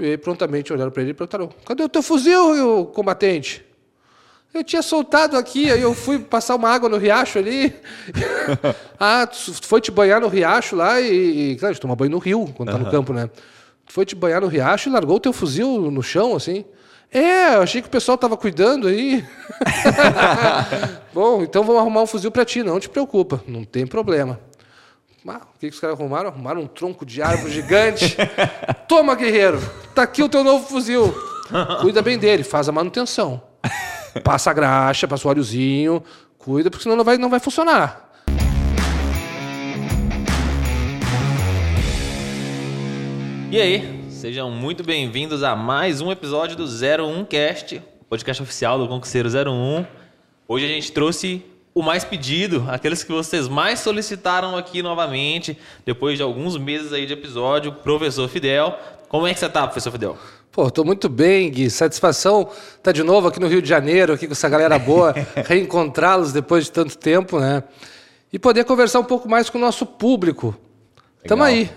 E prontamente olharam para ele e perguntaram: cadê o teu fuzil, combatente? Eu tinha soltado aqui, aí eu fui passar uma água no riacho ali. ah, tu foi te banhar no riacho lá e. e claro, a gente toma banho no rio quando tá no campo, né? Tu foi te banhar no riacho e largou o teu fuzil no chão, assim. É, eu achei que o pessoal tava cuidando aí. Bom, então vamos arrumar um fuzil para ti, não te preocupa, não tem problema. Ah, o que, que os caras arrumaram? Arrumaram um tronco de árvore gigante. Toma, guerreiro, tá aqui o teu novo fuzil. Cuida bem dele, faz a manutenção. Passa a graxa, passa o óleozinho, cuida, porque senão não vai, não vai funcionar. E aí, sejam muito bem-vindos a mais um episódio do 01 Cast, podcast oficial do Concurseiro 01. Hoje a gente trouxe o mais pedido, aqueles que vocês mais solicitaram aqui novamente, depois de alguns meses aí de episódio, professor Fidel. Como é que você tá, professor Fidel? Pô, tô muito bem, Gui. Satisfação estar tá de novo aqui no Rio de Janeiro, aqui com essa galera boa, reencontrá-los depois de tanto tempo, né? E poder conversar um pouco mais com o nosso público. Legal. Tamo aí.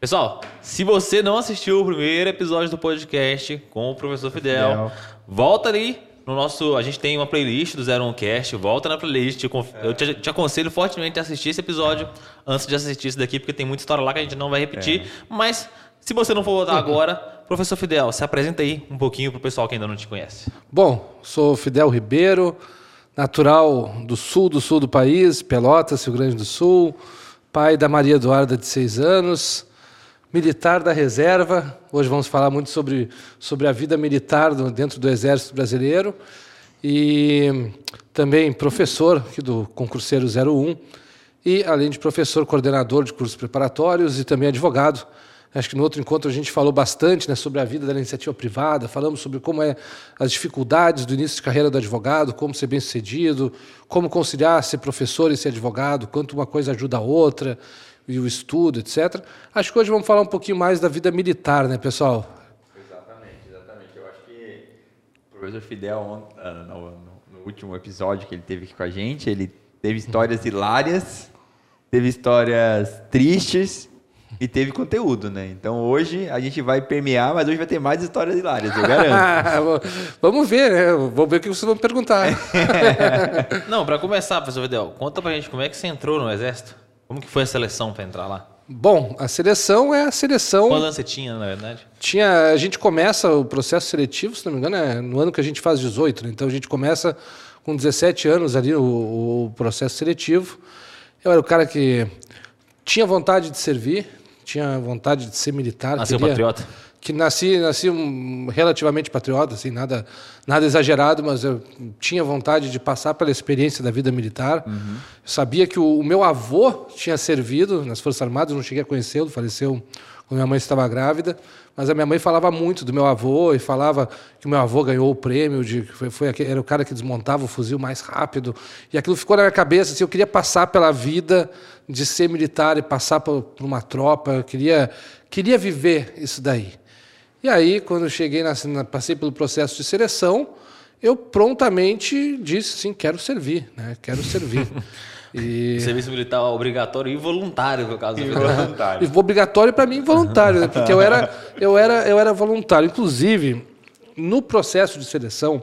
Pessoal, se você não assistiu o primeiro episódio do podcast com o professor Fidel, Fidel. volta ali no nosso. A gente tem uma playlist do Zero On Cast, volta na playlist. Eu te, te, aconselho fortemente a assistir esse episódio antes de assistir esse daqui, porque tem muita história lá que a gente não vai repetir. É. Mas se você não for voltar agora, professor Fidel, se apresenta aí um pouquinho para o pessoal que ainda não te conhece. Bom, sou Fidel Ribeiro, natural do sul do sul do país, Pelotas, Rio Grande do Sul, pai da Maria Eduarda de seis anos militar da reserva. Hoje vamos falar muito sobre, sobre a vida militar dentro do Exército Brasileiro. E também professor aqui do concurseiro 01. E, além de professor, coordenador de cursos preparatórios e também advogado. Acho que no outro encontro a gente falou bastante né, sobre a vida da iniciativa privada, falamos sobre como é as dificuldades do início de carreira do advogado, como ser bem sucedido, como conciliar ser professor e ser advogado, quanto uma coisa ajuda a outra e o estudo, etc. Acho que hoje vamos falar um pouquinho mais da vida militar, né, pessoal? Exatamente, exatamente. Eu acho que o professor Fidel, ah, no, no último episódio que ele teve aqui com a gente, ele teve histórias hilárias, teve histórias tristes e teve conteúdo, né? Então hoje a gente vai permear, mas hoje vai ter mais histórias hilárias, eu garanto. Vamos ver, né? Vamos ver o que vocês vão perguntar. Não, para começar, professor Fidel, conta pra gente como é que você entrou no Exército. Como que foi a seleção para entrar lá? Bom, a seleção é a seleção. Quantos anos você tinha, na verdade? Tinha. A gente começa o processo seletivo, se não me engano, é no ano que a gente faz 18, né? Então a gente começa com 17 anos ali o, o processo seletivo. Eu era o cara que tinha vontade de servir, tinha vontade de ser militar. Nasceu queria... patriota? Que nasci, nasci um, relativamente patriota, assim, nada, nada exagerado, mas eu tinha vontade de passar pela experiência da vida militar. Uhum. sabia que o, o, meu avô tinha servido nas Forças Armadas, não cheguei a conhecê-lo, faleceu quando minha mãe estava grávida, mas a minha mãe falava muito do meu avô e falava que o meu avô ganhou o prêmio de foi, foi era o cara que desmontava o fuzil mais rápido e aquilo ficou na minha cabeça. Assim, eu queria passar pela vida de ser militar e passar por, por uma tropa. Eu queria queria viver isso daí. E aí, quando eu cheguei, na, passei pelo processo de seleção, eu prontamente disse, sim, quero servir, né? Quero servir. E... Serviço militar obrigatório e voluntário, no caso. Voluntário. obrigatório para mim voluntário, né? porque eu era, eu, era, eu era voluntário. Inclusive, no processo de seleção,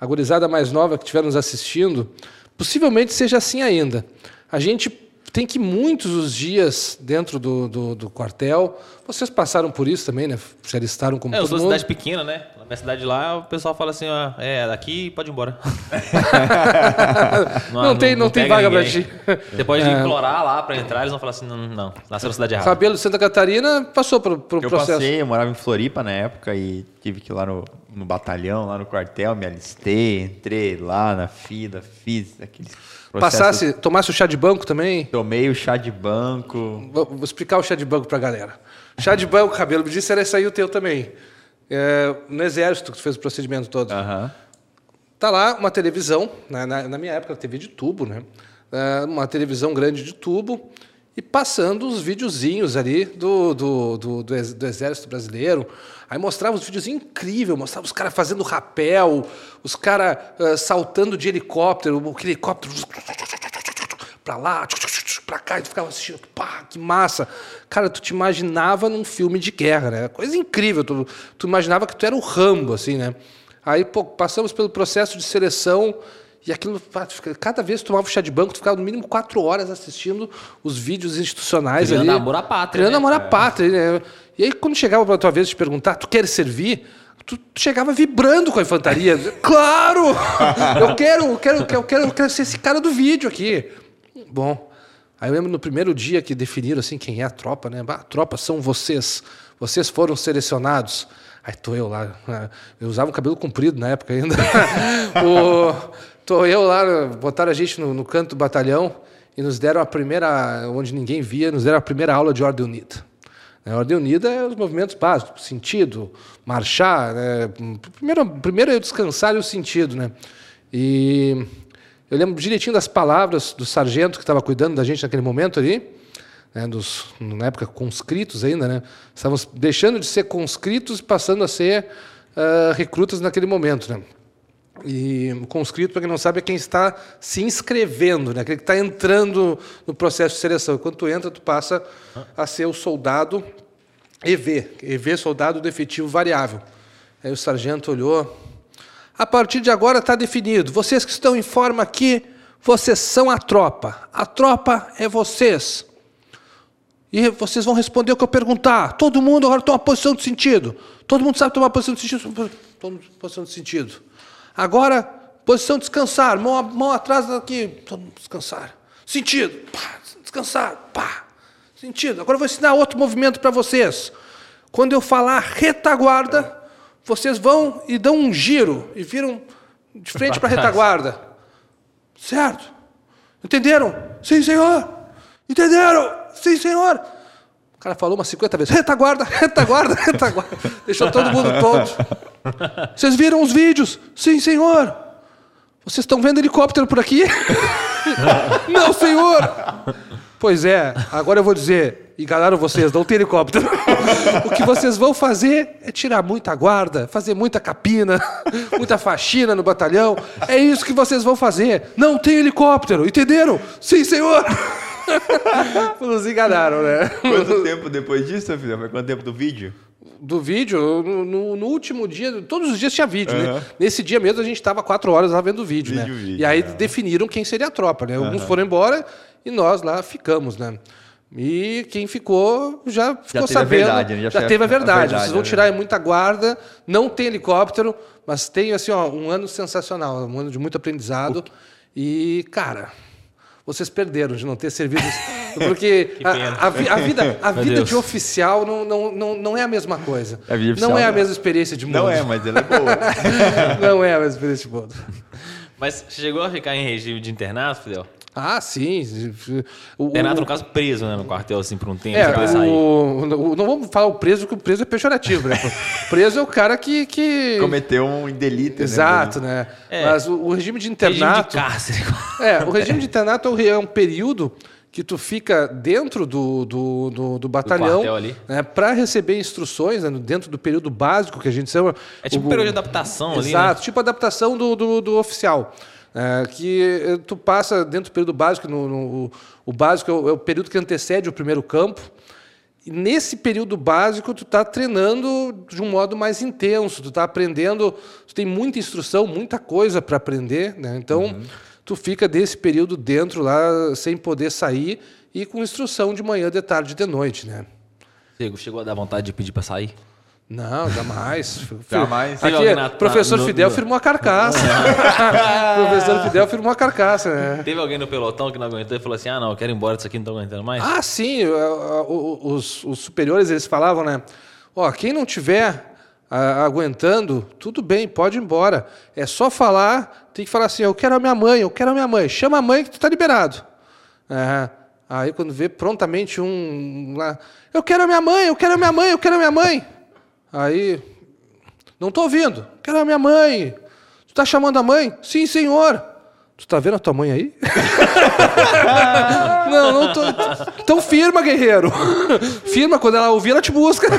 a gurizada mais nova que estiver nos assistindo, possivelmente seja assim ainda. A gente tem que muitos os dias dentro do, do, do, quartel. Vocês passaram por isso também, né? Se alistaram como é, eu sou mundo. cidade pequena, né? Na minha cidade lá, o pessoal fala assim, ó, é, daqui pode ir embora. não, não, tem, não, não tem vaga para ti. Você pode é. implorar lá para entrar, eles vão falar assim, não, não, nasceu na cidade errada. Fabelo de Santa Catarina passou por, por eu processo. Eu passei, eu morava em Floripa na época e tive que ir lá no, no batalhão, lá no quartel, me alistei, entrei lá na fila, fiz aqueles Processo... Passasse, tomasse o chá de banco também? Tomei o chá de banco. Vou, vou explicar o chá de banco pra galera. Chá de banco, cabelo, me disse era aí o teu também. É, no exército que tu fez o procedimento todo. Uhum. Tá lá uma televisão, na, na, na minha época TV de tubo, né? É, uma televisão grande de tubo e passando os videozinhos ali do, do, do, do, Exército Brasileiro. Aí mostrava os vídeos incríveis, mostrava os caras fazendo rapel, os caras uh, saltando de helicóptero, o helicóptero pra lá, pra cá, e tu ficava assistindo, pá, que massa. Cara, tu te imaginava num filme de guerra, né? Coisa incrível. Tu, tu imaginava que tu era o Rambo, assim, né? Aí, pô, passamos pelo processo de seleção e aquilo, cada vez que tomava um chá de banco, tu ficava no mínimo quatro horas assistindo os vídeos institucionais Criando ali. amor à pátria, Criando né? amor à pátria. né? E aí, quando chegava pra tua vez de perguntar, tu quer servir? Tu chegava vibrando com a infantaria. claro! Eu quero, eu quero, eu quero, eu quero, ser esse cara do vídeo aqui. Bom, aí eu lembro no primeiro dia que definiram assim quem é a tropa, né? Ah, a tropa são vocês. Vocês foram selecionados. Aí tô eu lá. né? Eu usava um cabelo comprido na época ainda. o, tô eu lá, botaram a gente no, no canto do batalhão e nos deram a primeira, onde ninguém via, nos deram a primeira aula de ordem unida. A ordem unida é os movimentos básicos, sentido, marchar. Né? Primeiro, primeiro é descansar e o sentido. Né? E eu lembro direitinho das palavras do sargento que estava cuidando da gente naquele momento ali, né? Dos, na época conscritos ainda, né? Estávamos deixando de ser conscritos e passando a ser ah, recrutas naquele momento. Né? E o conscrito, para quem não sabe, é quem está se inscrevendo, né? aquele que está entrando no processo de seleção. Quando tu entra, tu passa a ser o soldado EV, EV soldado do efetivo variável. Aí o sargento olhou. A partir de agora está definido. Vocês que estão em forma aqui, vocês são a tropa. A tropa é vocês. E vocês vão responder o que eu perguntar. Todo mundo agora toma posição de sentido. Todo mundo sabe tomar posição de sentido. Toma posição de sentido. Agora, posição de descansar. Mão, mão atrás mundo descansar. Sentido. Pá, descansar. Pá. Sentido. Agora eu vou ensinar outro movimento para vocês. Quando eu falar retaguarda, vocês vão e dão um giro e viram de frente para a retaguarda. Certo? Entenderam? Sim, senhor. Entenderam? Sim, senhor. O cara falou umas 50 vezes. Retaguarda, retaguarda, retaguarda. Deixou todo mundo tonto. Vocês viram os vídeos? Sim, senhor. Vocês estão vendo helicóptero por aqui? Não, senhor. Pois é, agora eu vou dizer, enganaram vocês, não tem helicóptero. O que vocês vão fazer é tirar muita guarda, fazer muita capina, muita faxina no batalhão. É isso que vocês vão fazer. Não tem helicóptero, entenderam? Sim, senhor. Nos enganaram, né? Quanto tempo depois disso, filho? Foi quanto tempo do vídeo? Do vídeo, no, no- último dia, todos os dias tinha vídeo, né? Nesse dia mesmo a gente estava quatro horas lá vendo o vídeo, Vídeo, né? vídeo, e aí é. definiram quem seria a tropa, né? Alguns foram embora e nós lá ficamos, né? E quem ficou já ficou a sabendo, verdade, né? Já já, a- teve a a verdade. verdade, Vocês vão né? tirar muita guarda, não tem helicóptero, mas tem assim, ó, um ano sensacional, um ano de muito aprendizado. E, cara, vocês perderam de não ter servido. Porque a, a a vida, a Meu vida Deus. de oficial não, não, não, não é a mesma coisa. A vida não é a mesma experiência de mundo. Não é, mas ela é boa. não é a mesma experiência de mundo. Mas você chegou a ficar em regime de internato, Fidel? Ah, sim. O, Internato, o- no caso, preso, né? No quartel, assim, por um tempo, É, sair. o, o- não vamos falar o preso, porque o preso é pejorativo, né? O preso é o cara que. que... Cometeu um delito, Exato, né? É. Mas o, o regime de Regime de internato. cárcere. É, o regime de internato é um é um período que tu fica dentro do, do, do, do batalhão quartel ali. né, para receber instruções né, dentro do período básico que a gente chama. É tipo o- um período de adaptação ali, né? Exato, tipo adaptação do, do, do oficial. É, que eh, tu passa dentro do período básico, no, no- o, básico é o, é o período que antecede o primeiro campo. E nesse período básico, tu está treinando de um modo mais intenso, tu está aprendendo, tu tem muita instrução, muita coisa para aprender, né? Então, tu fica desse período dentro lá, sem poder sair e com instrução de manhã, de tarde e de noite, né? Chegou- Chegou a dar vontade de pedir pra sair? Não, jamais. Jamais. Teve Aqui, na- professor na- no- Fidel no- firmou a carcaça. professor Fidel firmou a carcaça, né? Teve alguém no pelotão que não aguentou e falou assim: ah, não, eu quero ir embora disso aqui, não tô aguentando mais? Ah, sim. Os, os superiores eles falavam, né? Ó, quem não tiver aguentando, tudo bem, pode ir embora. É só falar, tem que falar assim: eu quero a minha mãe, eu quero a minha mãe. Chama a mãe que tu tá liberado. É, aí quando vê prontamente um lá, eu quero a minha mãe, eu quero a minha mãe, eu quero a minha mãe. Aí, não tô ouvindo, quero a minha mãe. Tu tá chamando a mãe? Sim, senhor. Tu tá vendo a tua mãe aí? não, não tô. Então firma, guerreiro. firma, quando ela ouvir, ela te busca.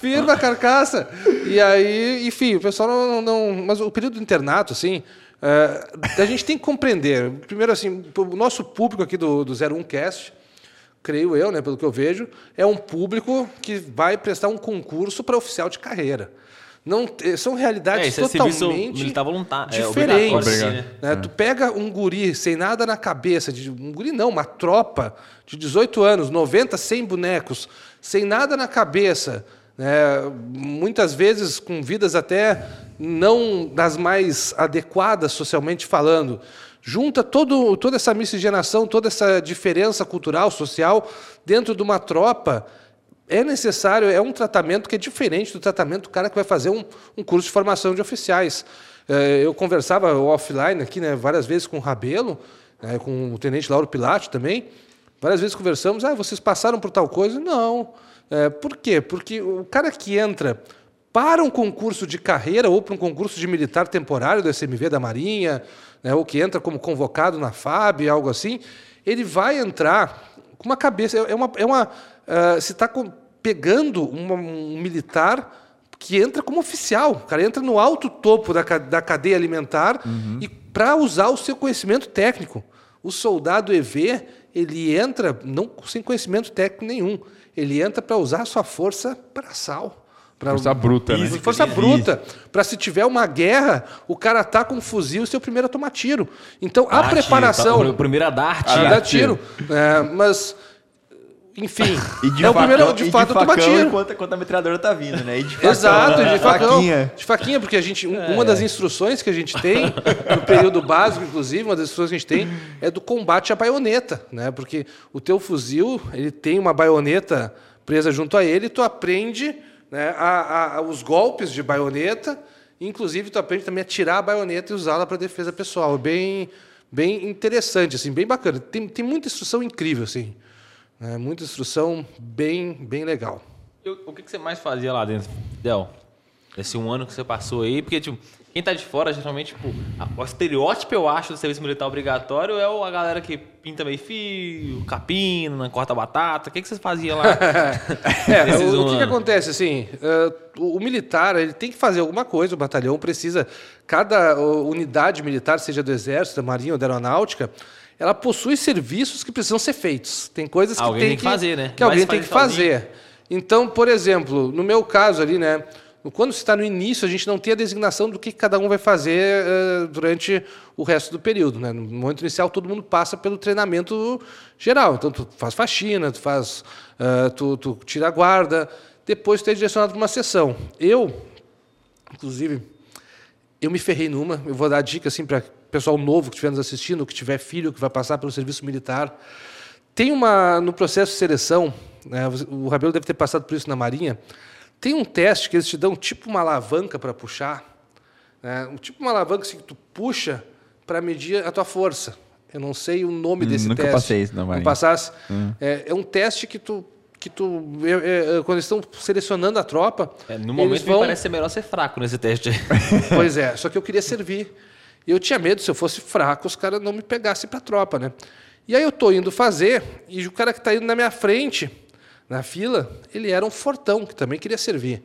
firma a carcaça. E aí, enfim, o pessoal não, não- Mas o período do internato, assim, Uh, a gente tem que compreender. Primeiro, assim, o nosso público aqui do, do 01Cast, creio eu, né, pelo que eu vejo, é um público que vai prestar um concurso para oficial de carreira. Não, são realidades é, totalmente é, diferentes. É, né? É. Tu pega um guri sem nada na cabeça, de, um guri não, uma tropa de 18 anos, 90, 100 bonecos, sem nada na cabeça, né? muitas vezes com vidas até não das mais adequadas socialmente falando. Junta todo, toda essa miscigenação, toda essa diferença cultural, social, dentro de uma tropa é necessário, é um tratamento que é diferente do tratamento do cara que vai fazer um, um curso de formação de oficiais. É, eu conversava offline aqui né, várias vezes com o Rabelo, né, com o tenente Lauro Pilate também. Várias vezes conversamos, ah, vocês passaram por tal coisa? Não. É, por quê? Porque o cara que entra para um concurso de carreira ou para um concurso de militar temporário do SMV da Marinha, né, ou que entra como convocado na FAB, algo assim, ele vai entrar com uma cabeça. É uma, é uma uh, se está pegando uma, um militar que entra como oficial. O cara entra no alto topo da, da cadeia alimentar uhum. e para usar o seu conhecimento técnico. O soldado EV, ele entra não sem conhecimento técnico nenhum. Ele entra para usar a sua força braçal. Pra, força bruta, né? Força bruta. Para se tiver uma guerra, o cara tá com um fuzil e ser o primeiro a tomar tiro. Então, a preparação. Tá, o primeiro a dar tiro. A dar tiro. É, mas enfim, e de é facão, o primeiro de fato de facão enquanto, enquanto a metralhadora tá vindo, né? E de facão, Exato, né? de facão. Faquinha. De faquinha, porque a gente, é. uma das instruções que a gente tem, no período básico, inclusive, uma das instruções que a gente tem é do combate à baioneta, né? Porque o teu fuzil, ele tem uma baioneta presa junto a ele, e tu aprende né, a, a, os golpes de baioneta, inclusive tu aprende também a tirar a baioneta e usá-la para defesa pessoal. Bem, bem interessante, assim, bem bacana. Tem, tem muita instrução incrível, assim. É, muita instrução bem, bem legal. o que, que você mais fazia lá dentro, Del? Esse um ano que você passou aí, porque tipo, quem tá de fora, geralmente, tipo, o estereótipo, eu acho, do serviço militar obrigatório é a galera que pinta meio fio, capina, corta batata. O que, que vocês faziam lá? é, o, o que, que, acontece, assim, uh, o, o, militar, ele tem que fazer alguma coisa, o batalhão precisa, cada unidade militar, seja do exército, da marinha ou da aeronáutica, ela possui serviços que precisam ser feitos. Tem coisas que alguém tem, tem que, fazer, né? Que alguém tem que fazer. Então, por exemplo, no meu caso ali, né? Quando você está no início, a gente não tem a designação do que cada um vai fazer uh, durante o resto do período. Né? No momento inicial, todo mundo passa pelo treinamento geral. Então, tu faz faxina, tu, faz, uh, tu, tu tira a guarda, depois tu é direcionado para uma sessão. Eu, inclusive, eu me ferrei numa, eu vou dar dica assim para pessoal novo que estiver nos assistindo, que tiver filho que vai passar pelo serviço militar. Tem uma, no processo de seleção, né, o Rabelo deve ter passado por isso na Marinha, tem um teste que eles te dão tipo uma alavanca para puxar, né? um tipo uma alavanca que tu puxa para medir a tua força. Eu não sei o nome hum, desse nunca teste. passei isso na Marinha. Não passasse. Hum. É, é, um teste que tu que tu é, é, quando estão selecionando a tropa. É, no momento vão... me parece ser melhor ser fraco nesse teste. pois é, só que eu queria servir. E eu tinha medo se eu fosse fraco os caras não me pegassem para a tropa, né? E aí eu tô indo fazer e o cara que está indo na minha frente na fila, ele era um fortão que também queria servir.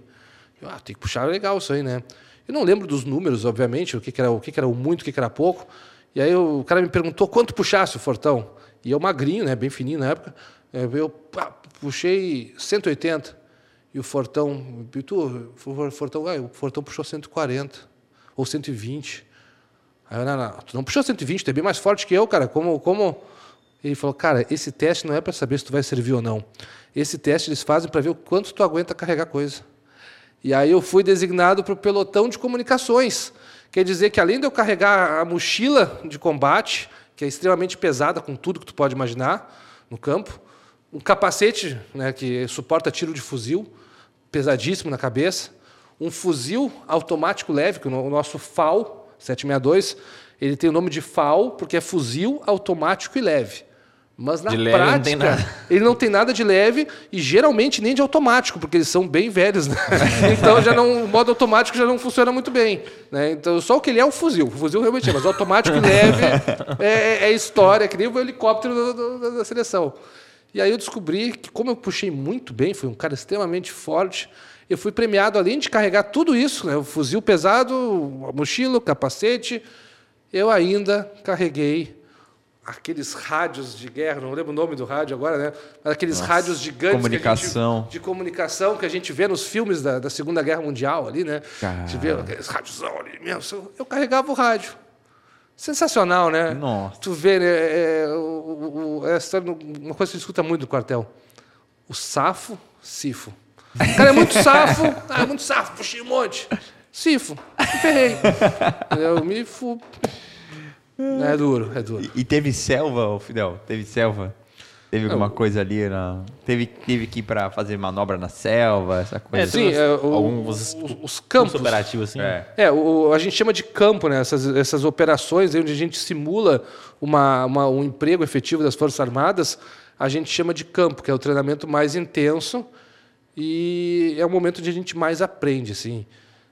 Eu, ah, tem que puxar legal isso aí, né? Eu não lembro dos números, obviamente, o que, que era o que, que era muito, o que, que era pouco. E aí o cara me perguntou quanto puxasse o fortão. E eu magrinho, né, bem fininho na época. É, eu pá, puxei 180. E o fortão, tu, o fortão, ah, o fortão puxou 140 ou 120. Aí eu, não, não, tu não puxou 120, tu é bem mais forte que eu, cara. Como, como? Ele falou, cara, esse teste não é para saber se tu vai servir ou não. Esse teste eles fazem para ver o quanto tu aguenta carregar coisa. E aí eu fui designado para o pelotão de comunicações. Quer dizer que além de eu carregar a mochila de combate, que é extremamente pesada com tudo que tu pode imaginar no campo, um capacete né, que suporta tiro de fuzil, pesadíssimo na cabeça, um fuzil automático leve, que o nosso FAL 762, ele tem o nome de FAL porque é fuzil automático e leve. Mas na prática, não ele não tem nada de leve e geralmente nem de automático, porque eles são bem velhos, né? Então já não, o modo automático já não funciona muito bem. Né? Então só o que ele é o fuzil. O fuzil realmente é, mas automático e leve é, é, é, história, que nem o helicóptero do, do, da seleção. E aí eu descobri que, como eu puxei muito bem, fui um cara extremamente forte, eu fui premiado, além de carregar tudo isso, né? o fuzil pesado, a mochila, o capacete, eu ainda carreguei aqueles rádios de guerra, não lembro o nome do rádio agora, né? Mas aqueles Nossa, rádios gigantes comunicação. Gente, de comunicação que a gente vê nos filmes da, da Segunda Guerra Mundial ali, né? A gente vê aqueles rádios ali mesmo. Eu carregava o rádio. Sensacional, né? Nossa. Tu vê, né? É, o, o, é uma coisa que se escuta muito no quartel. O safo, sifo. O cara é muito safo, ah, é muito safo, puxei um monte. Sifo, me ferrei. Eu me fu... É duro, é duro. E, e teve selva, Fidel? Teve selva? Teve alguma coisa ali? Na... Teve, teve que ir para fazer manobra na selva, essa coisa? É, sim, é, o, alguns os, os campos. operativos, assim. É, é o, a gente chama de campo, né? Essas, essas operações onde a gente simula uma, uma, um emprego efetivo das Forças Armadas, a gente chama de campo, que é o treinamento mais intenso e é o momento onde a gente mais aprende, assim.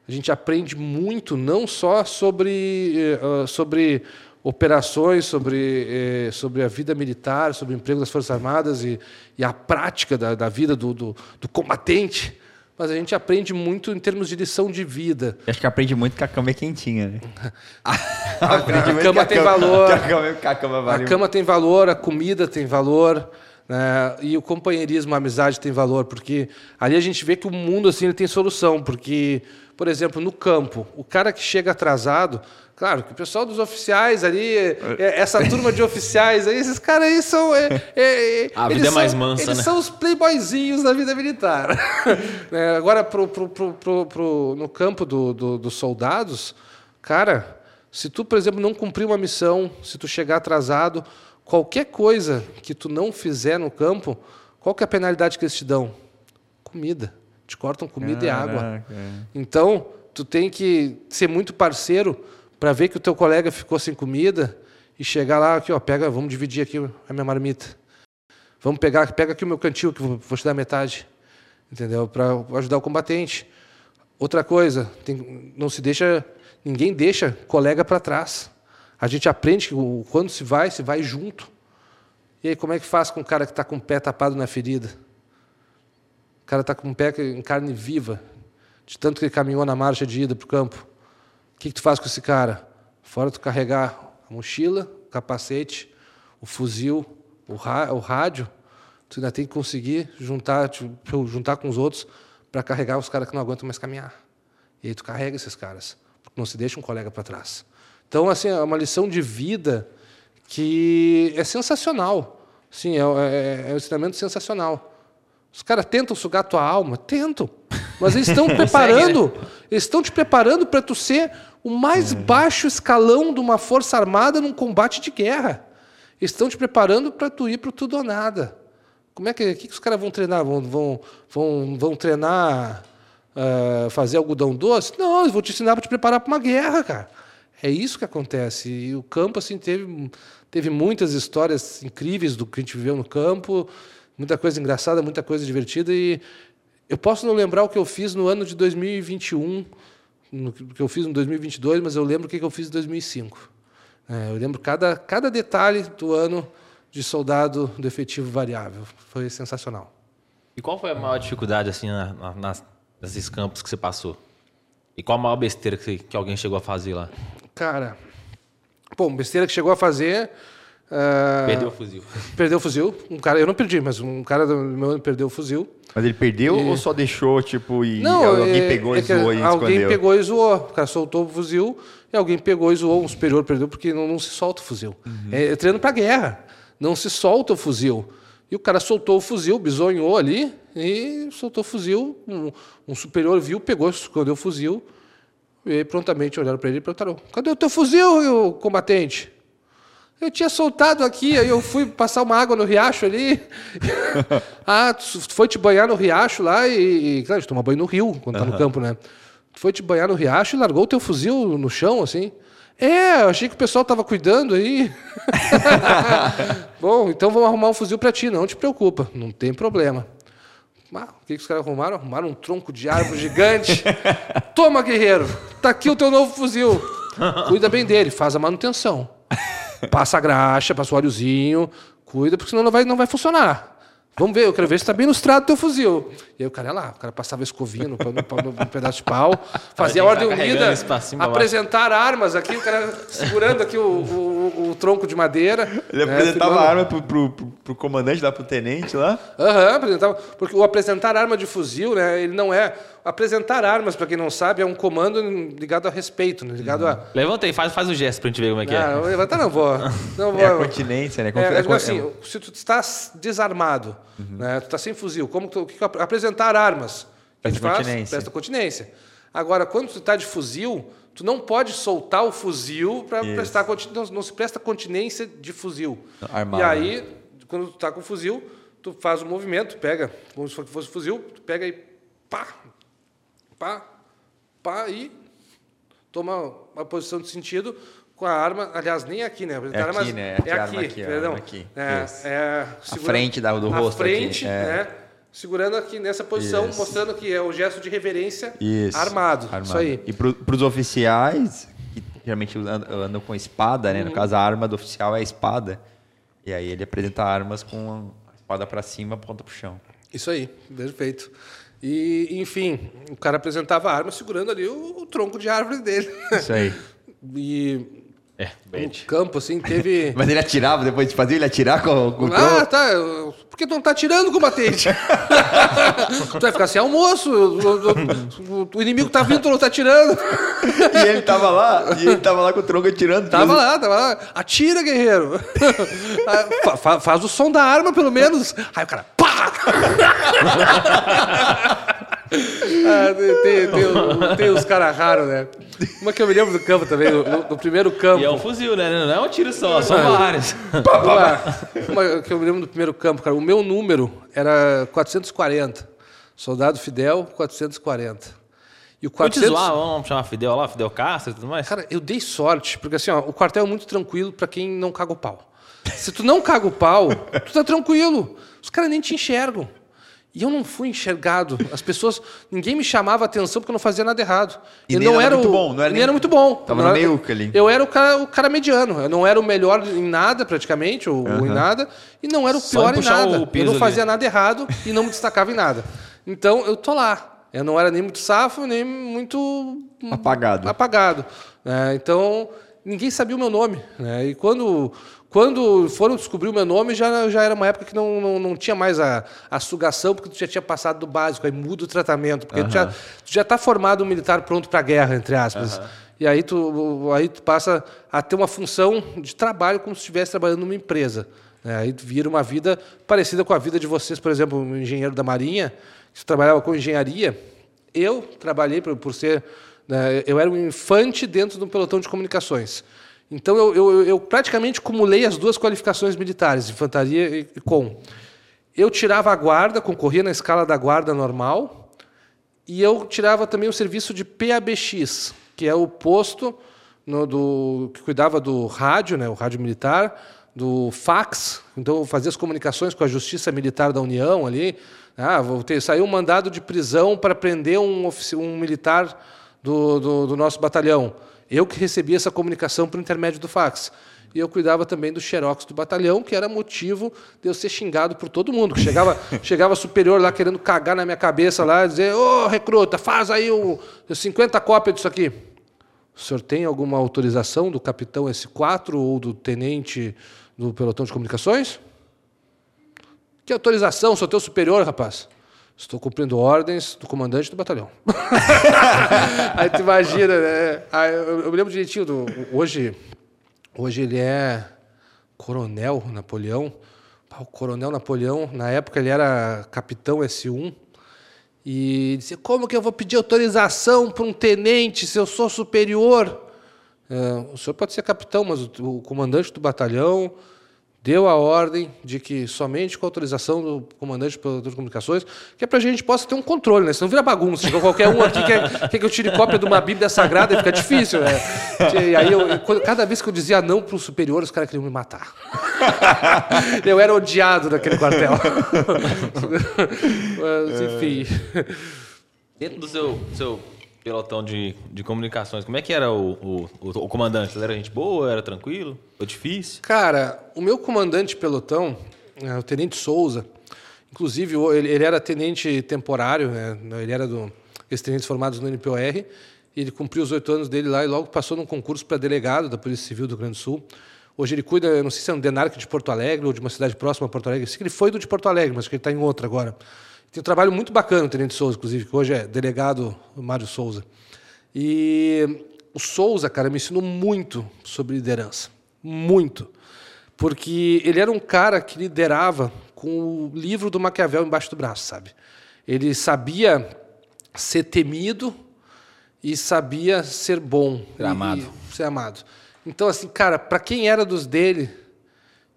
A gente aprende muito, não só sobre, uh, sobre operações, sobre, eh, sobre a vida militar, sobre o emprego das Forças Armadas e, e a prática da, da vida do, do, do, combatente, mas a gente aprende muito em termos de lição de vida. Acho que aprende muito que a cama é quentinha. Né? a, a, a cama tem cama, valor. A cama, a cama, vale a cama tem valor, a comida tem valor. Né? E o companheirismo, a amizade tem valor, porque ali a gente vê que o mundo assim ele tem solução, porque, por exemplo, no campo, o cara que chega atrasado, Claro, que o pessoal dos oficiais ali, é, essa turma de oficiais aí, esses caras aí são. É, é, a vida é mais mansa, eles né? são os playboyzinhos da vida militar. É, agora, pro, pro, pro, pro, no campo do, do, dos soldados, cara, se tu, por exemplo, não cumprir uma missão, se tu chegar atrasado, qualquer coisa que tu não fizer no campo, qual que é a penalidade que eles te dão? Comida. Te cortam comida Caraca. e água. Então, tu tem que ser muito parceiro para ver que o teu colega ficou sem comida e chegar lá aqui, ó, pega, vamos dividir aqui a minha marmita. Vamos pegar, pega aqui o meu cantil que vou, vou te dar metade. Entendeu? Para ajudar o combatente. Outra coisa, tem, não se deixa, ninguém deixa colega para trás. A gente aprende que quando se vai, se vai junto. E aí como é que faz com o cara que está com o pé tapado na ferida? Cara está com o pé em carne viva, de tanto que ele caminhou na marcha de ida para o campo. O que, que tu faz com esse cara? Fora tu carregar a mochila, o capacete, o fuzil, o, o rádio, tu ainda tem que conseguir juntar, tipo, juntar com os outros para carregar os caras que não aguentam mais caminhar. E aí tu carrega esses caras, porque não se deixa um colega para trás. Então, assim, é uma lição de vida que é sensacional. Sim, é, é, é um ensinamento sensacional. Os caras tentam sugar tua alma? Tentam. Mas eles estão preparando, né? eles estão te preparando para tu ser o mais é. baixo escalão de uma força armada num combate de guerra. Eles estão te preparando para tu ir para tudo ou nada. Como é que, que, que os caras vão treinar? Vão, vão, vão, vão treinar uh, fazer algodão doce? Não, eles vão te ensinar para te preparar para uma guerra, cara. É isso que acontece. E o campo assim teve, teve muitas histórias incríveis do que a gente viveu no campo, muita coisa engraçada, muita coisa divertida e eu posso não lembrar o que eu fiz no ano de 2021, no que eu fiz em 2022, mas eu lembro o que eu fiz em 2005. É, eu lembro cada, cada detalhe do ano de soldado do efetivo variável. Foi sensacional. E qual foi a maior dificuldade assim na, na, nas, nesses campos que você passou? E qual a maior besteira que, que alguém chegou a fazer lá? Cara, bom, besteira que chegou a fazer Uh, perdeu o fuzil. Perdeu o fuzil. Um cara, eu não perdi, mas um cara do meu perdeu o fuzil. Mas ele perdeu e... ou só deixou, tipo, e não, alguém é, pegou é e zoou e Alguém escondeu? pegou e zoou. O cara soltou o fuzil e alguém pegou e zoou. Um superior perdeu porque não, não se solta o fuzil. Uhum. É, é treino para guerra. Não se solta o fuzil. E o cara soltou o fuzil, bisonhou ali e soltou o fuzil. Um, um superior viu, pegou, escondeu o fuzil. E prontamente olharam para ele e perguntaram: cadê o teu fuzil, combatente? Eu tinha soltado aqui, aí eu fui passar uma água no riacho ali. ah, tu foi te banhar no riacho lá e. e claro, a gente toma banho no rio quando tá no campo, né? Tu foi te banhar no riacho e largou o teu fuzil no chão, assim. É, eu achei que o pessoal estava cuidando aí. Bom, então vamos arrumar um fuzil para ti, não te preocupa, não tem problema. Ah, o que, que os caras arrumaram? Arrumaram um tronco de árvore gigante. Toma, guerreiro, tá aqui o teu novo fuzil. Cuida bem dele, faz a manutenção. Passa graxa, passa o óleozinho, cuida, porque senão não vai, não vai funcionar. Vamos ver, eu quero ver se está bem ilustrado o teu fuzil. E aí o cara ia lá, o cara passava escovinha no, no, no, no pedaço de pau, fazia a ordem unida, apresentar armas aqui, o cara segurando aqui o, o- o tronco de madeira. Ele né, apresentava filmando. a arma pro, pro, pro, pro comandante lá, pro tenente lá. Aham, apresentava. Porque o apresentar arma de fuzil, né? Ele não é. Apresentar armas, para quem não sabe, é um comando ligado a respeito, né, ligado a. Levanta aí, faz, faz o gesto pra gente ver como é que Ah, é. não vou levantar, não vou. Não vou. É a continência, né? É, É, é, assim, se tu está desarmado, né, tu está sem fuzil, como tu, o que que- apresentar armas? Presta faz? continência. Presta continência. Agora, quando tu está de fuzil, tu não pode soltar o fuzil para prestar conti- não, não se presta continência de fuzil. Armado, E aí, quando tu está com o fuzil, tu faz o movimento, pega, como se fosse fuzil, tu pega e pá, pá, pá e toma uma posição de sentido com a arma, aliás, nem aqui, né? É aqui, né? Aqui É a aqui, arma aqui, a perdão. arma aqui. É, é, frente da- do na rosto aqui, frente, é. né? Segurando aqui nessa posição, Isso. mostrando que é o gesto de reverência Isso. armado. Isso aí. E pro, pros oficiais, que geralmente andam, andam com espada, Uhum. né? No caso, a arma do oficial é a espada. E aí ele apresenta armas com a espada pra cima, ponta pro chão. Isso aí, perfeito. E, enfim, o cara apresentava a arma segurando ali o, o tronco de árvore dele. Isso aí. e É, no bait. campo, assim, teve. Mas ele atirava, depois de fazer ele atirar com, com o Ah, tá. Por que tu não tá tirando, combatente? tu vai ficar sem almoço. o- o- inimigo tá vindo, tu não tá tirando. E ele tava lá, e ele tava lá com o tronco atirando. Tava lá, tava lá. Atira, guerreiro. Ah, fa- fa- faz o som da arma, pelo menos. Aí o cara, pá! Ah, tem, tem- tem os caras raros, né? Uma que eu me lembro do campo também, no, no primeiro campo. E é um fuzil, né? Não é um tiro só, são vários. Uma, uma que eu me lembro do primeiro campo, cara. O meu número era 440. Soldado Fidel, 440. E o Vou te 400... zoar, vamos chamar Fidel lá, Fidel Castro e tudo mais. Cara, eu dei sorte, porque assim, ó, o quartel é muito tranquilo pra quem não caga o pau. Se tu não caga o pau, tu tá tranquilo. Os caras nem te enxergam. E eu não fui enxergado. As pessoas, ninguém me chamava atenção porque eu não fazia nada errado. E eu nem não era muito o- bom, não era nem era muito bom. Tava no meiuca ali. Eu era o cara, o cara mediano. Eu não era o melhor em nada, praticamente, ou, ou em nada, e não era o Só pior em nada. Eu não ali. fazia nada errado e não me destacava em nada. Então, eu tô lá. Eu não era nem muito safo, nem muito Apagado. apagado. né? Então, ninguém sabia o meu nome. né? E quando, quando foram descobrir o meu nome, já, já era uma época que não, não, não tinha mais a, a sugação, porque tu já tinha passado do básico, aí muda o tratamento, porque tu, já, tu já está formado um militar pronto para a guerra, entre aspas. E aí tu, aí tu passa a ter uma função de trabalho como se estivesse trabalhando numa empresa. né? Aí tu vira uma vida parecida com a vida de vocês, por exemplo, um engenheiro da Marinha, que trabalhava com engenharia. Eu trabalhei por, por ser. Né, eu era um infante dentro do pelotão de comunicações. Então, eu, eu, eu praticamente cumulei as duas qualificações militares, infantaria e, e com. Eu tirava a guarda, concorria na escala da guarda normal, e eu tirava também o serviço de PABX, que é o posto no- do, que cuidava do rádio, né, o rádio militar, do fax, então eu fazia as comunicações com a Justiça Militar da União ali. Ah, vou ter, saiu um mandado de prisão para prender um, um militar do, do, do nosso batalhão. Eu que recebia essa comunicação por intermédio do fax. E eu cuidava também do xerox do batalhão, que era motivo de eu ser xingado por todo mundo. Que chegava, chegava superior lá querendo cagar na minha cabeça lá, dizer, ô recruta, faz aí o 50 cópias disso aqui. O senhor tem alguma autorização do capitão S4 ou do tenente do pelotão de comunicações? Que autorização? Sou teu superior, rapaz. Estou cumprindo ordens do comandante do batalhão. Aí tu imagina, né? Aí eu, me lembro direitinho do. Hoje, hoje ele é coronel Napoleão. O coronel Napoleão, na época ele era capitão S1. E dizia: Como que eu vou pedir autorização para um tenente se eu sou superior? É, o senhor pode ser capitão, mas o, o comandante do batalhão deu a ordem de que somente com autorização do comandante de comunicações, que é para a gente possa ter um controle, né? Senão vira bagunça. Chega qualquer um aqui quer, quer que eu tire cópia de uma Bíblia Sagrada e fica difícil, né? E aí, eu, cada vez que eu dizia não para o superior, os caras queriam me matar. Eu era odiado naquele quartel. Mas, enfim. Dentro do seu, seu pelotão de, de comunicações, como é que era o, o, o, o comandante? Ele era gente boa, era tranquilo? Foi difícil? Cara, o meu comandante de pelotão, é, o Tenente Souza, Inclusive, ele, ele era tenente temporário, né? ele era do ex-tenentes formados no NPOR, ele cumpriu os oito anos dele lá e logo passou num concurso para delegado da Polícia Civil do Rio Grande do Sul. Hoje ele cuida, não sei se é um Denarque de Porto Alegre ou de uma cidade próxima a Porto Alegre. Eu sei que ele foi do de Porto Alegre, mas que ele está em outra agora. Tem um trabalho muito bacana o Tenente Souza, inclusive, que hoje é delegado Mário Souza. E o Souza, cara, me ensinou muito sobre liderança. Muito. Porque ele era um cara que liderava com o livro do Maquiavel embaixo do braço, sabe? Ele sabia ser temido e sabia ser bom. Ser amado. ser amado. Então, assim, cara, para quem era dos dele,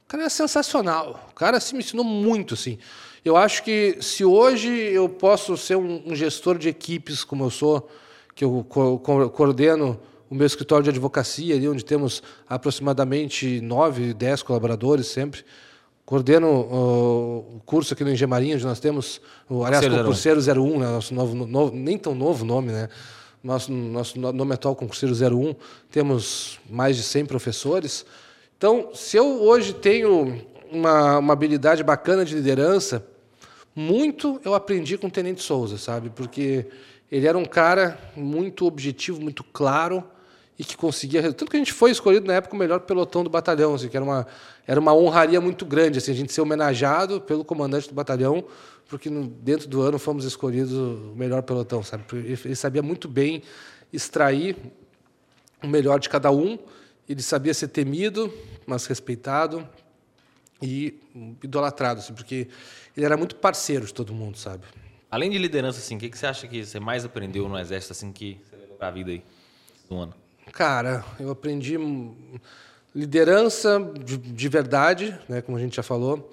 o cara era sensacional. O cara assim, me ensinou muito, assim. Eu acho que se hoje eu posso ser um, um gestor de equipes, como eu sou, que eu co co coordeno o meu escritório de advocacia, ali onde temos aproximadamente nove, dez colaboradores sempre. Coordeno uh, o curso aqui no Engemarinho, onde nós temos, o, aliás, Concurseiro 01, né, nosso novo, novo, nem tão novo nome, né? nosso, nosso nome atual, Concurseiro 01, temos mais de 100 professores. Então, se eu hoje tenho uma, uma habilidade bacana de liderança, muito eu aprendi com o Tenente Souza, sabe? Porque ele era um cara muito objetivo, muito claro e que conseguia. Tanto que a gente foi escolhido na época o melhor pelotão do batalhão, assim, que era uma, era uma honraria muito grande, assim, a gente ser homenageado pelo comandante do batalhão porque no, dentro do ano fomos escolhidos o melhor pelotão, sabe? Ele sabia muito bem extrair o melhor de cada um. Ele sabia ser temido, mas respeitado e idolatrado, assim, porque ele era muito parceiro de todo mundo, sabe? Além de liderança, assim, o que, que você acha que você mais aprendeu no exército, assim, que você levou para a vida aí, do ano? Cara, eu aprendi liderança de, de verdade, né, como a gente já falou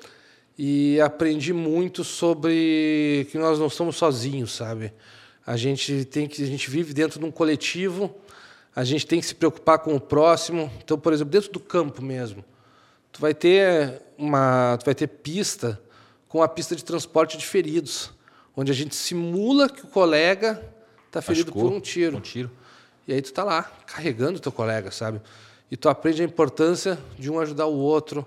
e aprendi muito sobre que nós não somos sozinhos, sabe? A gente tem que a gente vive dentro de um coletivo, a gente tem que se preocupar com o próximo. Então, por exemplo, dentro do campo mesmo, tu vai ter uma, tu vai ter pista com a pista de transporte de feridos, onde a gente simula que o colega está ferido por um tiro. Um tiro. E aí tu está lá carregando o teu colega, sabe? E tu aprende a importância de um ajudar o outro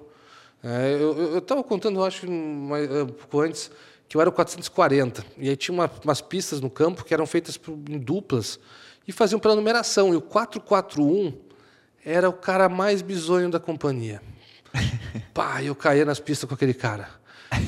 é, eu estava contando, acho, mais, um pouco antes, que eu era o 440. E aí tinha uma, umas pistas no campo que eram feitas em duplas e faziam pela numeração. E o 441 era o cara mais bizonho da companhia. Pá, eu caía nas pistas com aquele cara.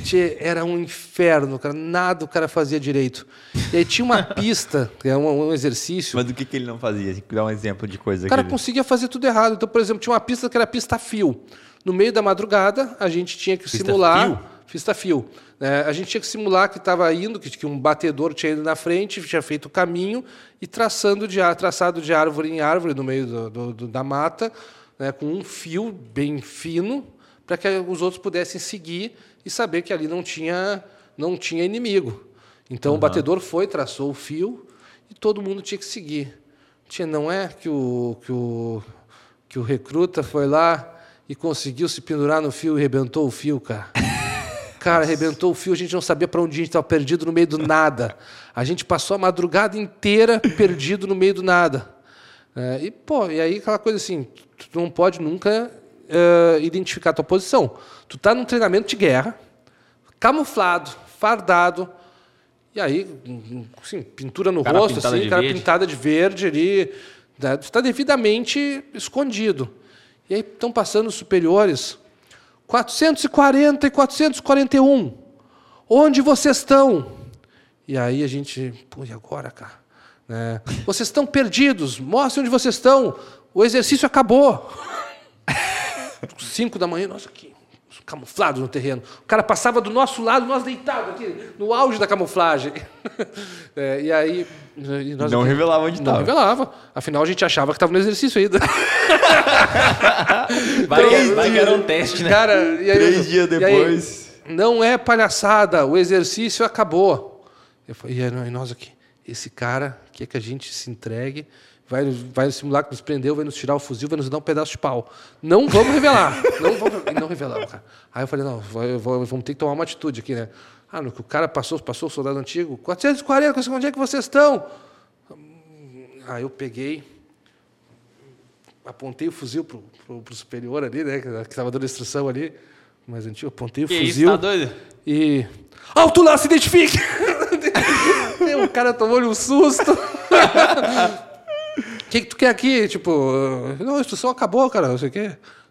Tchê, era um inferno, cara. Nada o cara fazia direito. E aí tinha uma pista, que é um, um, exercício. Mas do que, que ele não fazia? Dá um exemplo de coisa. O cara conseguia fazer tudo errado. Então, por exemplo, tinha uma pista que era pista fio. No meio da madrugada, a gente tinha que Pista simular. Fio? Pista fio. É, a gente tinha que simular que estava indo, que, que, um batedor tinha ido na frente, tinha feito o caminho e traçando de, traçado de árvore em árvore no meio do, do, do, da mata, né, com um fio bem fino, para que os outros pudessem seguir e saber que ali não tinha, não tinha inimigo. Então uhum. o batedor foi, traçou o fio e todo mundo tinha que seguir. Tinha, não é que o, que o, que o recruta foi lá e conseguiu se pendurar no fio e arrebentou o fio, cara. Cara, arrebentou o fio, a gente não sabia para onde a gente estava perdido no meio do nada. A gente passou a madrugada inteira perdido no meio do nada. É, e, pô, e aí aquela coisa assim, tu não pode nunca uh, identificar a tua posição. Tu tá num treinamento de guerra, camuflado, fardado, e aí, assim, pintura no cara rosto, assim, cara verde. pintada de verde ali, né, tu está devidamente escondido. E aí estão passando os superiores. 440 e 441. Onde vocês estão? E aí a gente, pô, e agora, cara? Né? Vocês estão perdidos, mostrem onde vocês estão. O exercício acabou. Cinco da manhã, nós aqui, camuflado no terreno. O cara passava do nosso lado, nós deitados aqui, no auge da camuflagem. É, e aí. E não aqui, revelava onde estava. Não revelava. Afinal, a gente achava que estava no exercício ainda. vai, que, vai que era um teste, né? Cara, e aí, Três dias depois. Aí, não é palhaçada, o exercício acabou. Eu falei, e nós aqui, esse cara quer que a gente se entregue vai, vai no simulacro, nos prendeu, vai nos tirar o fuzil, vai nos dar um pedaço de pau. Não vamos revelar. não vamos não revelar, cara. Aí eu falei, não, vamos ter que tomar uma atitude aqui, né? Ah, no que o cara passou, passou o soldado antigo, 440, onde é que vocês estão? Aí eu peguei, apontei o fuzil para o superior ali, né, que estava dando instrução ali, mais antigo, apontei o que fuzil. Isso, tá doido? e. Alto lá, se identifique! o cara tomou-lhe um susto. O que, que tu quer aqui? Tipo, não, a instrução acabou, cara, não sei o quê.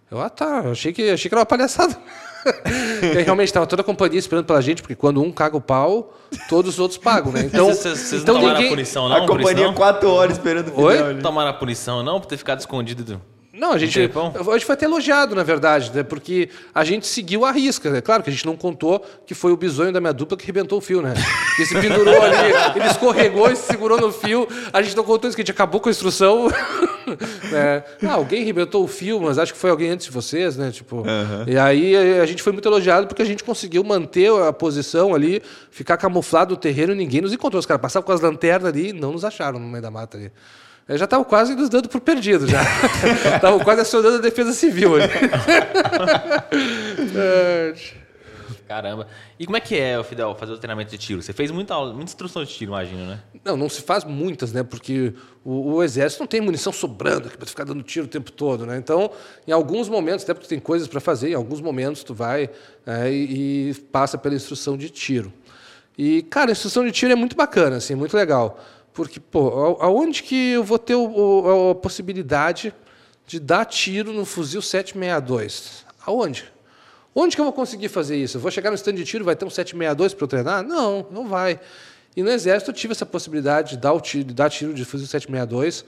Eu, ah, tá, achei que, achei que era uma palhaçada. e aí, realmente estava toda a companhia esperando pela gente, porque quando um caga o pau, todos os outros pagam, né? Então, Vocês então não tomaram ninguém... a punição, não? a por isso, companhia não? quatro horas esperando o Oi? Fidel ali. Tomaram a punição, não? Por ter ficado escondido. Não, a gente, a gente foi até elogiado, na verdade, né? porque a gente seguiu a risca. É claro que a gente não contou que foi o bisonho da minha dupla que arrebentou o fio, né? Que se pendurou ali, ele escorregou e se segurou no fio. A gente não contou isso, que a gente acabou com a instrução. É. Ah, alguém arrebentou o fio, mas acho que foi alguém antes de vocês, né? Tipo, E aí a gente foi muito elogiado porque a gente conseguiu manter a posição ali, ficar camuflado no terreno e ninguém nos encontrou. Os caras passavam com as lanternas ali e não nos acharam no meio da mata ali. Eu já estava quase nos dando por perdido já. Estavam quase acionando a defesa civil ali. Caramba. E como é que é, Fidel, fazer o treinamento de tiro? Você fez muita, aula- muita instrução de tiro, imagino, né? Não, não se faz muitas, né? Porque o, o exército não tem munição sobrando para ficar dando tiro o tempo todo, né? Então, em alguns momentos, até porque tu tem coisas para fazer, em alguns momentos tu vai é, e, e passa pela instrução de tiro. E, cara, a instrução de tiro é muito bacana, assim, muito legal. Porque, pô, a- aonde que eu vou ter o- o- a possibilidade de dar tiro no fuzil 762? Aonde? Onde que eu vou conseguir fazer isso? Eu vou chegar no stand de tiro, vai ter um 762 para eu treinar? Não, não vai. E no Exército eu tive essa possibilidade de dar, o tiro, de dar tiro de fuzil 762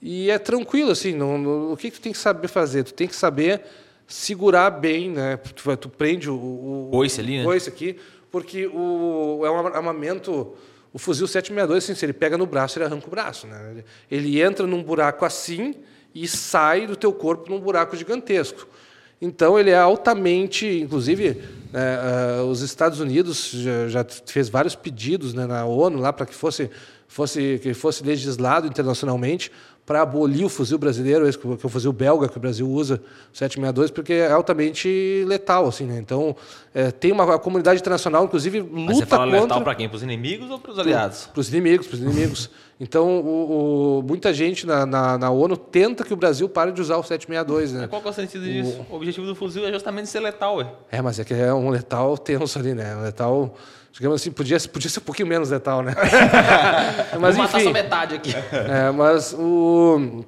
e é tranquilo, assim, não, não- o que, que tu tem que saber fazer? Tu tem que saber segurar bem, né? Tu, tu prende o, o Coice ali, né? coice aqui, porque o, é um armamento... O fuzil 762, assim, se ele pega no braço, ele arranca o braço. Né? Ele- entra num buraco assim e sai do teu corpo num buraco gigantesco. Então ele é altamente, inclusive, é, os Estados Unidos já, já fez vários pedidos né, na ONU lá para que fosse, fosse que fosse legislado internacionalmente para abolir o fuzil brasileiro, esse que é o fuzil belga que o Brasil usa, o 762, porque é altamente letal, assim, né? Então é, tem uma comunidade internacional, inclusive luta Mas você fala contra letal para quem? Para os inimigos ou para os aliados? para os inimigos, para os inimigos. Então, o, o- muita gente na, na, na ONU tenta que o Brasil pare de usar o 762, né? Qual que é o sentido disso? O objetivo do fuzil é justamente ser letal, ué. É, mas é que é um letal tenso ali, né? Um letal, digamos assim, podia, podia ser um pouquinho menos letal, né? mas Vou matar enfim, só metade aqui. é, mas o,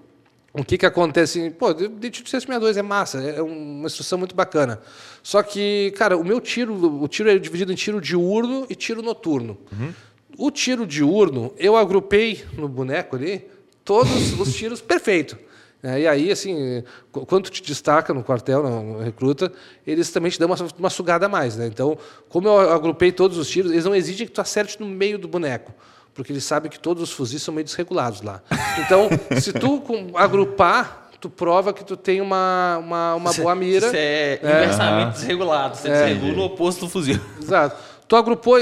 o que que acontece? Pô, de 762 é massa, é uma instrução muito bacana. Só que, cara, o meu tiro, o tiro é dividido em tiro diurno e tiro noturno. O tiro diurno, eu agrupei no boneco ali todos os tiros perfeito. É, e aí, assim, qu- quando tu te destaca no quartel, no no recruta, eles também te dão uma, uma sugada a mais. Né? Então, como eu agrupei todos os tiros, eles não exigem que tu acerte no meio do boneco, porque eles sabem que todos os fuzis são meio desregulados lá. Então, se tu com- agrupar, tu prova que tu tem uma, uma, uma boa mira. Isso é inversamente desregulado. Você desregula o oposto do fuzil. Exato. Tu agrupou,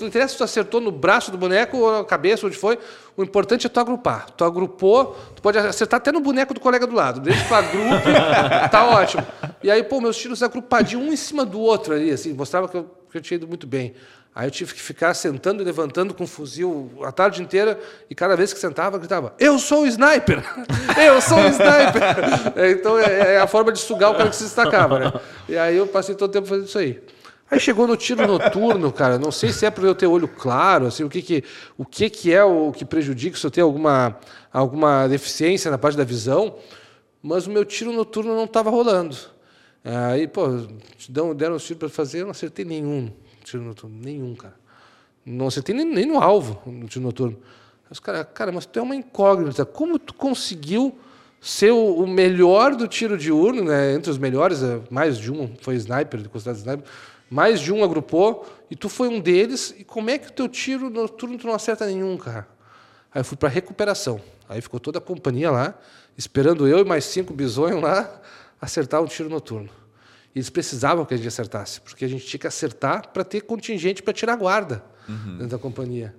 não interessa se tu acertou no braço do boneco ou na cabeça, onde foi. O importante é tu agrupar. Tu agrupou, tu pode acertar até no boneco do colega do lado. Desde que tu agrupe, tá ótimo. E aí, pô, meus tiros agrupadinhos um em cima do outro ali, assim, mostrava que eu, que eu tinha ido muito bem. Aí eu tive que ficar sentando e levantando com o fuzil a tarde inteira e cada vez que sentava, gritava: Eu sou o sniper! Eu sou o sniper! É, então é, é a forma de sugar o cara que se destacava, né? E aí eu passei todo o tempo fazendo isso aí. Aí chegou no tiro noturno, cara. Não sei se é por eu ter olho claro, assim, o que que, o que, que é o que prejudica se eu tenho alguma, alguma deficiência na parte da visão, mas o meu tiro noturno não estava rolando. Aí, pô, dão, deram os tiros para fazer, eu não acertei nenhum tiro noturno, nenhum, cara. Não acertei nem, nem no alvo no tiro noturno. Os caras, cara, mas tu é uma incógnita. Como tu conseguiu ser o, o melhor do tiro diurno, né? Entre os melhores, eh, mais de um foi sniper, considerado sniper, mais de um agrupou, e tu foi um deles. E como é que o teu tiro noturno tu não acerta nenhum, cara? Aí eu fui para recuperação. Aí ficou toda a companhia lá, esperando eu e mais cinco bisonhos lá acertar um tiro noturno. E eles precisavam que a gente acertasse, porque a gente tinha que acertar para ter contingente para tirar guarda dentro da companhia.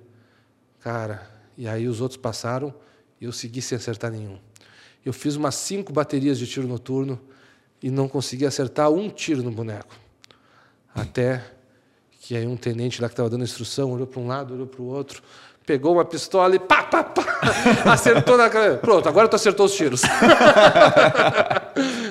Cara, e aí os outros passaram e eu segui sem acertar nenhum. Eu fiz umas cinco baterias de tiro noturno e não consegui acertar um tiro no boneco. Até que aí um tenente lá que estava dando instrução olhou para um lado, olhou para o outro, pegou uma pistola e pá, pá, pá, acertou na cara. Pronto, agora tu acertou os tiros.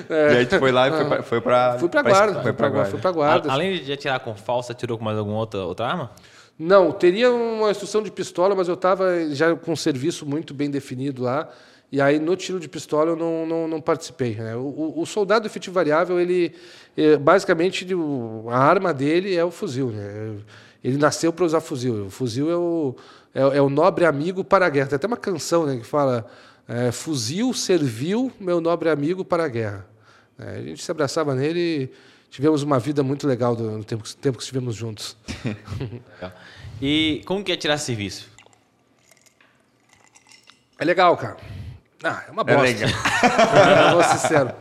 É. E aí tu foi lá e foi pra, foi pra, fui pra guarda. Foi pra guarda. Fui pra guarda. A, além de atirar com falsa, atirou com mais alguma outra, outra arma? Não, teria uma instrução de pistola, mas eu estava já com um serviço muito bem definido lá. E aí, no tiro de pistola, eu não, não, não participei. Né? O, o, soldado efetivo variável, ele, é, basicamente, a arma dele é o fuzil. Né? Ele nasceu para usar fuzil. O fuzil é o, é, é, o nobre amigo para a guerra. Tem até uma canção né, que fala: é, Fuzil serviu meu nobre amigo para a guerra. É, a gente se abraçava nele e tivemos uma vida muito legal no tempo, tempo que estivemos juntos. e como que é tirar serviço? É legal, cara. Ah, é uma bosta. É legal. é, vou ser sincero.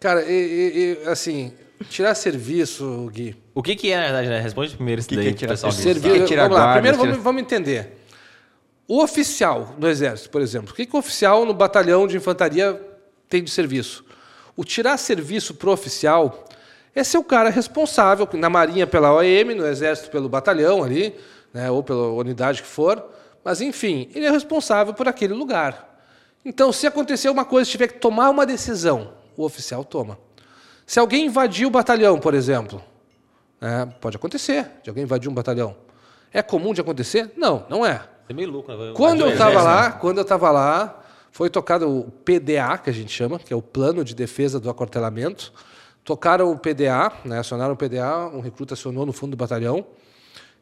Cara, e, e, assim, tirar serviço, Gui. O que, que é, na verdade, né? Responde primeiro isso daí. Que é tirar pessoal serviço? Que é vamos lá. Guarda, primeiro vamos, vamos entender. O oficial no Exército, por exemplo. O que, que o oficial no batalhão de infantaria tem de serviço? O tirar serviço pro oficial é ser o cara responsável, na Marinha pela OEM, no Exército pelo batalhão ali, né, ou pela unidade que for. Mas, enfim, ele é responsável por aquele lugar. Então, se acontecer uma coisa, tiver que tomar uma decisão, o oficial toma. Se alguém invadir o batalhão, por exemplo, é, pode acontecer de alguém invadir um batalhão. É comum de acontecer? Não, não é. É meio louco, né? Quando eu estava lá, quando eu estava lá, foi tocado o PDA, que a gente chama, que é o Plano de Defesa do Acortelamento. Tocaram o PDA, né, acionaram o PDA, um recruta acionou no fundo do batalhão.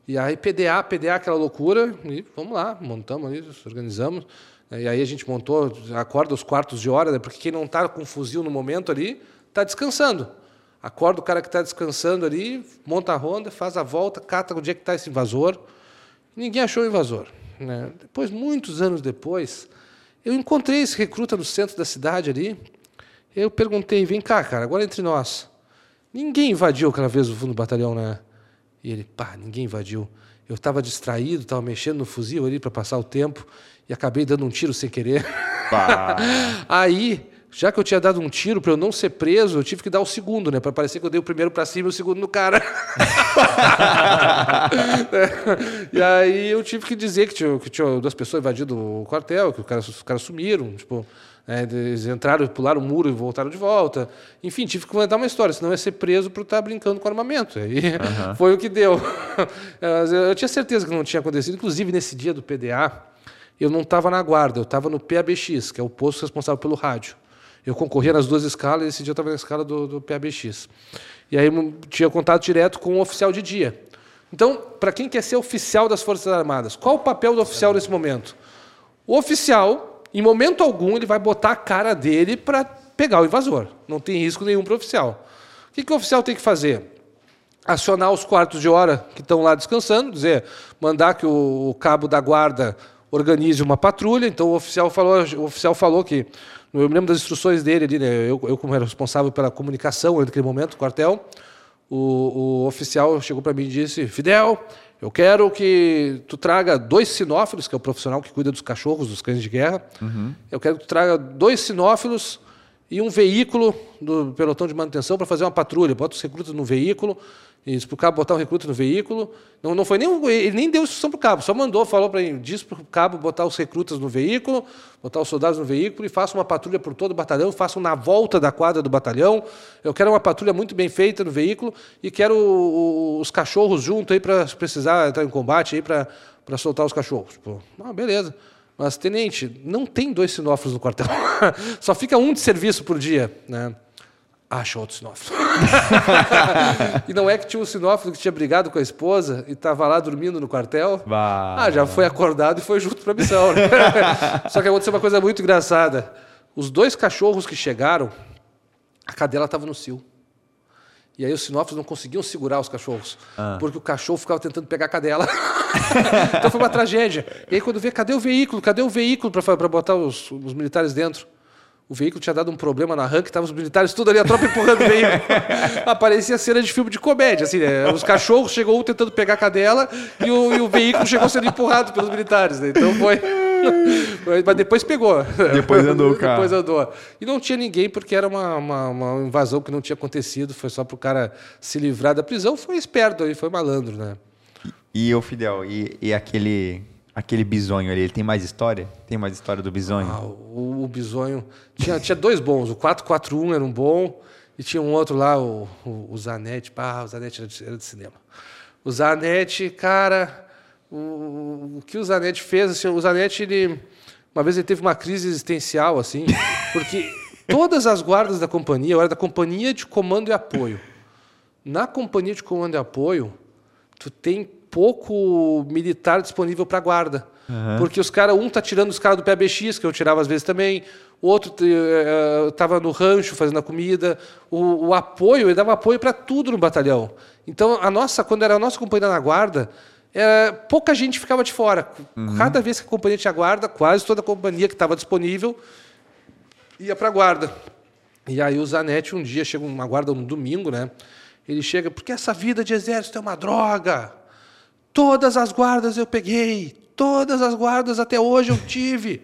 E aí PDA, PDA, aquela loucura, e vamos lá, montamos ali, organizamos. E aí a gente montou, acorda os quartos de hora, né? porque quem não está com fuzil no momento ali, está descansando. Acorda o cara que está descansando ali, monta a ronda, faz a volta, cata onde é que está esse invasor. Ninguém achou o invasor. Né? Depois, muitos anos depois, eu encontrei esse recruta no centro da cidade ali. Eu perguntei, vem cá, cara, agora entre nós. Ninguém invadiu aquela vez o fundo do batalhão, né? E ele, pá, ninguém invadiu. Eu estava distraído, estava mexendo no fuzil ali para passar o tempo e acabei dando um tiro sem querer. Aí, já que eu tinha dado um tiro para eu não ser preso, eu tive que dar o segundo, né? Para parecer que eu dei o primeiro para cima e o segundo no cara. e aí eu tive que dizer que tinha, que tinha duas pessoas invadido o quartel, que o cara, os caras sumiram, tipo, é, eles entraram, pularam o muro e voltaram de volta. Enfim, tive que contar uma história, senão ia ser preso por estar brincando com armamento. Aí uhum. foi o que deu. Eu tinha certeza que não tinha acontecido, inclusive nesse dia do PDA eu não estava na guarda, eu estava no PABX, que é o posto responsável pelo rádio. Eu concorria nas duas escalas e esse dia eu estava na escala do, do PABX. E aí tinha contato direto com o oficial de dia. Então, para quem quer ser oficial das Forças Armadas, qual o papel do oficial nesse momento? O oficial, em momento algum, ele vai botar a cara dele para pegar o invasor. Não tem risco nenhum para o oficial. O que, que o oficial tem que fazer? Acionar os quartos de hora que estão lá descansando, dizer, mandar que o cabo da guarda organize uma patrulha. Então o oficial falou, o oficial falou que eu me lembro das instruções dele ali, né? eu, eu como era responsável pela comunicação naquele momento, quartel, o, o oficial chegou para mim e disse: Fidel, eu quero que tu traga dois sinófilos, que é o profissional que cuida dos cachorros, dos cães de guerra. Uhum. Eu quero que tu traga dois sinófilos e um veículo do pelotão de manutenção para fazer uma patrulha. Bota os recrutas no veículo isso, para o cabo botar o recruta no veículo. Não, não foi nem, ele nem deu instrução para o cabo, só mandou, falou para ele, diz para o cabo botar os recrutas no veículo, botar os soldados no veículo e faça uma patrulha por todo o batalhão, façam na volta da quadra do batalhão. Eu quero uma patrulha muito bem feita no veículo e quero os cachorros junto aí para precisar entrar em combate aí para soltar os cachorros. Pô, ah, beleza. Mas, tenente, não tem dois sinófilos no quartel. Só fica um de serviço por dia. Né? Acha outro sinófilo. e não é que tinha um sinófilo que tinha brigado com a esposa e estava lá dormindo no quartel? Bah. Ah, já foi acordado e foi junto para a missão. Né? Só que aconteceu uma coisa muito engraçada. Os dois cachorros que chegaram, a cadela estava no cio. E aí os sinófilos não conseguiam segurar os cachorros, ah. porque o cachorro ficava tentando pegar a cadela. então foi uma tragédia. E aí quando vê, cadê o veículo? Cadê o veículo para botar os, os militares dentro? O veículo tinha dado um problema na rampa, estavam os militares tudo ali, a tropa empurrando o veículo. Aparecia cena de filme de comédia, assim, né? Os cachorros chegou um tentando pegar a cadela e o, e o veículo chegou sendo empurrado pelos militares, né? Então foi. Mas depois pegou. Depois andou o carro. Depois andou. E não tinha ninguém, porque era uma, uma, uma invasão que não tinha acontecido, foi só para o cara se livrar da prisão. Foi esperto aí, foi malandro, né? E, e o Fidel, e, e aquele aquele bisonho ali, ele tem mais história? Tem mais história do bisonho? Ah, o, o bisonho. Tinha, tinha dois bons. O 441 era um bom. E tinha um outro lá, o, o, o Zanetti. Ah, o Zanetti era de, era de cinema. O Zanetti, cara. O, o que o Zanetti fez, assim, o Zanetti, ele, uma vez ele teve uma crise existencial, assim, porque todas as guardas da companhia, eu era da companhia de comando e apoio. Na companhia de comando e apoio, tu tem pouco militar disponível para guarda. Uhum. Porque os caras, um tá tirando os caras do PBX, que eu tirava às vezes também, o outro estava eh, no rancho fazendo a comida. O, o apoio, ele dava apoio para tudo no batalhão. Então, a nossa, quando era a nossa companhia na guarda, era, pouca gente ficava de fora. Uhum. Cada vez que a companhia tinha guarda, quase toda a companhia que estava disponível ia para a guarda. E aí o Zanetti um dia chega uma guarda no domingo, né? Ele chega, porque essa vida de exército é uma droga. Todas as guardas eu peguei, todas as guardas até hoje eu tive.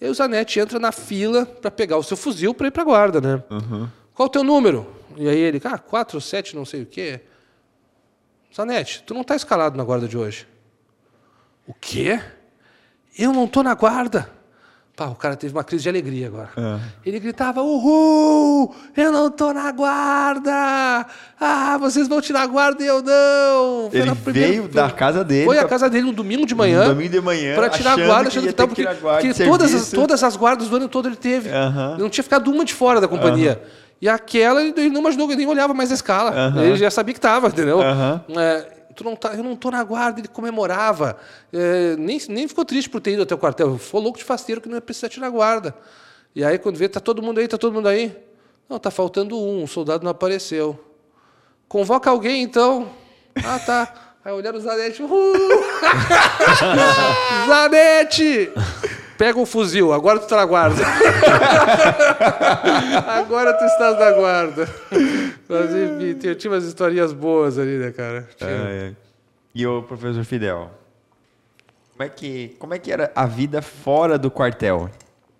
E aí o Zanetti entra na fila para pegar o seu fuzil para ir para a guarda, né? Uhum. Qual o teu número? E aí ele, ah, 4, 7, não sei o quê. Zanetti, tu não está escalado na guarda de hoje. O quê? Eu não estou na guarda. Pá, o cara teve uma crise de alegria agora. É. Ele gritava: Uhul! Eu não tô na guarda! Ah, vocês vão tirar a guarda e eu não! Foi ele veio da casa dele. Foi pra... a casa dele no domingo de manhã. No domingo de manhã. Pra tirar a guarda, achando que, que porque, porque todas, as, todas as guardas do ano todo ele teve. Ele não tinha ficado uma de fora da companhia. E aquela ele não imaginou, ele nem olhava mais a escala. Ele já sabia que estava, entendeu? É, tu não tá, eu não estou na guarda, ele comemorava. É, nem, nem ficou triste por ter ido até o quartel. Foi louco de fasteiro que não ia precisar tirar guarda. E aí, quando vê, tá todo mundo aí, tá todo mundo aí. Não, tá faltando um, o soldado não apareceu. Convoca alguém, então. Ah, tá. Aí olharam o Zanete. Uhul! Zanete! Pega o fuzil, agora tu está na guarda. agora tu estás na guarda. Mas enfim, tinha, tinha umas historinhas boas ali, né, cara? É, é. E o professor Fidel? Como é, que, como é que era a vida fora do quartel?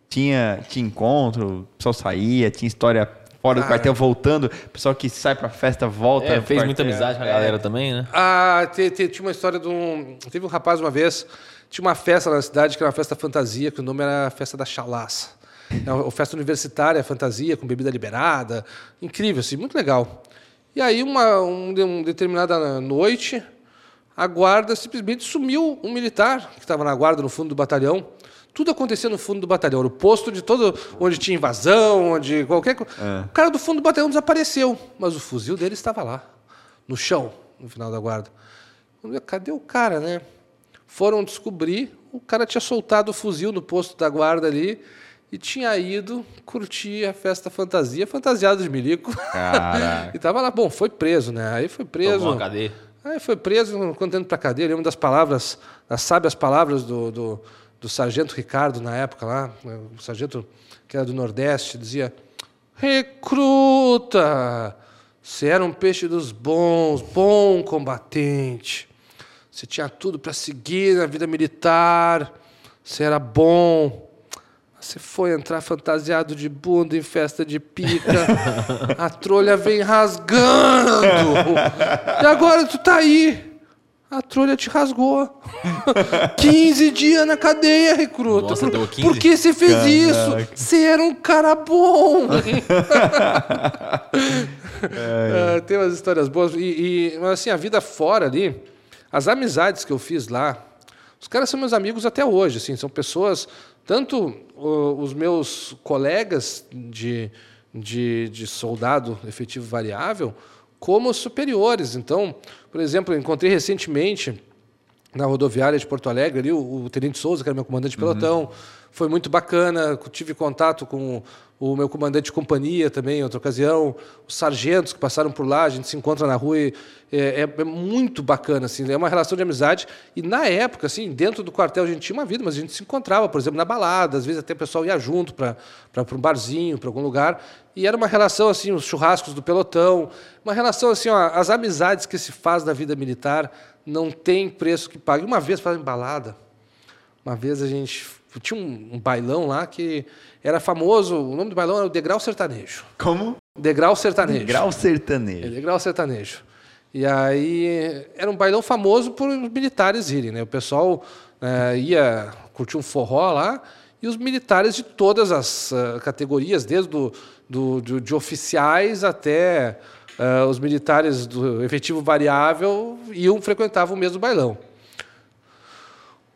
Tinha, tinha encontro, o pessoal saía, tinha história fora do quartel voltando, pessoal que sai pra festa volta. É, fez quartel. muita amizade com a galera é. também, né? Ah, tinha uma história de um. Teve um rapaz uma vez tinha uma festa na cidade que era uma festa fantasia, que o nome era a Festa da Chalaça. É uma festa universitária, fantasia, com bebida liberada. Incrível, assim, muito legal. E aí, uma, um, uma determinada noite, a guarda simplesmente sumiu um militar que estava na guarda no fundo do batalhão. Tudo acontecia no fundo do batalhão, no posto de todo onde tinha invasão, onde qualquer coisa. É. O cara do fundo do batalhão desapareceu, mas o fuzil dele estava lá, no chão, no final da guarda. Cadê o cara, né? Foram descobrir, o cara tinha soltado o fuzil no posto da guarda ali e tinha ido curtir a festa fantasia, fantasiado de milico. e tava lá, bom, foi preso, né? Aí foi preso. Tomou cadeia. Aí foi preso, quando indo para cadeia, lembro das palavras, das sábias palavras do, do, do sargento Ricardo na época lá, o sargento que era do Nordeste, dizia: Recruta! Você era um peixe dos bons, bom combatente. Você tinha tudo para seguir na vida militar, você era bom. Você foi entrar fantasiado de bunda em festa de pica. A trolha vem rasgando. E agora tu tá aí. A trolha te rasgou. 15 dias na cadeia, recruta. Nossa, por, por que você fez Caraca. isso? Você era um cara bom. é, é. tem umas histórias boas. E, e, assim, a vida fora ali as amizades que eu fiz lá, os caras são meus amigos até hoje, assim, são pessoas, tanto os meus colegas de, de, de soldado efetivo variável, como os superiores. Então, por exemplo, encontrei recentemente na rodoviária de Porto Alegre ali, o, o Tenente Souza, que era meu comandante de pelotão, uhum. Foi muito bacana, tive contato com o meu comandante de companhia também, em outra ocasião, os sargentos que passaram por lá, a gente se encontra na rua e é, é, é, muito bacana, assim, é uma relação de amizade. E na época, assim, dentro do quartel a gente tinha uma vida, mas a gente se encontrava, por exemplo, na balada, às vezes até o pessoal ia junto para um barzinho, para algum lugar, e era uma relação, assim, os churrascos do pelotão, uma relação, assim, ó, as amizades que se faz na vida militar não tem preço que pague. Uma vez, em balada, uma vez a gente tinha um, um, bailão lá que era famoso, o nome do bailão era o Degrau Sertanejo. Como? Degrau Sertanejo. Degrau Sertanejo. É, Degrau Sertanejo. E aí era um bailão famoso por militares irem, né? O pessoal é, ia curtir um forró lá, e os militares de todas as uh, categorias, desde do, do, do, de oficiais até uh, os militares do efetivo variável, iam frequentavam o mesmo bailão.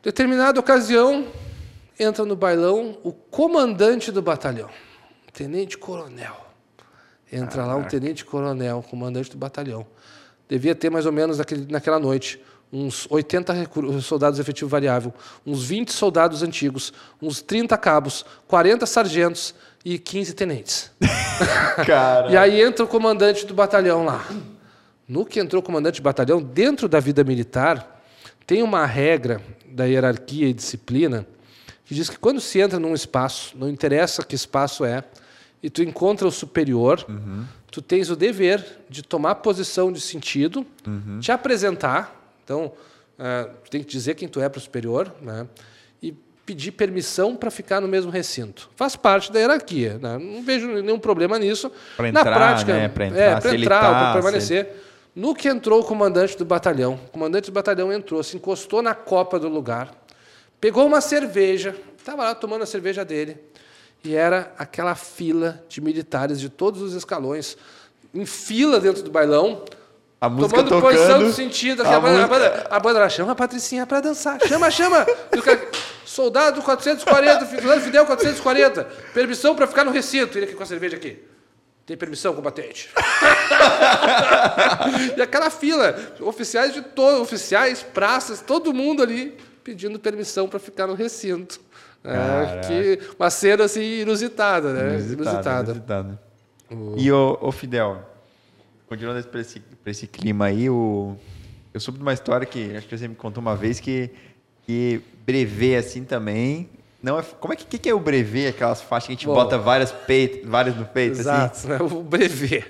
Determinada ocasião, entra no bailão o comandante do batalhão, tenente coronel. Entra lá um tenente coronel, comandante do batalhão. Devia ter mais ou menos naquele, naquela noite uns 80 soldados efetivo variável, uns 20 soldados antigos, uns 30 cabos, 40 sargentos e 15 tenentes. e aí entra o comandante do batalhão lá. No que entrou o comandante do batalhão, dentro da vida militar, tem uma regra da hierarquia e disciplina que diz que quando se entra num espaço, não interessa que espaço é, e tu encontra o superior, uhum. tu tens o dever de tomar posição de sentido, uhum. te apresentar, então, uh, tem que dizer quem tu é para o superior, né? E pedir permissão para ficar no mesmo recinto. Faz parte da hierarquia. Né? Não vejo nenhum problema nisso. Para entrar, Na prática, né? para entrar, é, para entrar, tá, permanecer. Ele... No que entrou o comandante do batalhão, o comandante do batalhão entrou, se encostou na copa do lugar, pegou uma cerveja, estava lá tomando a cerveja dele, e era aquela fila de militares de todos os escalões, em fila dentro do bailão, a música tomando tocando, posição de sentido. A, a, música... a, banda, a banda chama a Patricinha para dançar. Chama, chama. Soldado 440, Fidel 440. Permissão para ficar no recinto. Ele aqui com a cerveja aqui. Tem permissão, combatente? e aquela fila, oficiais de todos, oficiais, praças, todo mundo ali pedindo permissão para ficar no recinto. É, que uma cena assim inusitada, né? Inusitada. inusitada. inusitada. O... E o, o Fidel, continuando para esse, esse clima aí, o, eu soube de uma história que acho que você me contou uma vez que, que brevet assim também. Não é, como é que, que é o brevet, aquelas faixas que a gente Bom, bota várias, peito, várias no peito? Exato, assim? né? o brevet.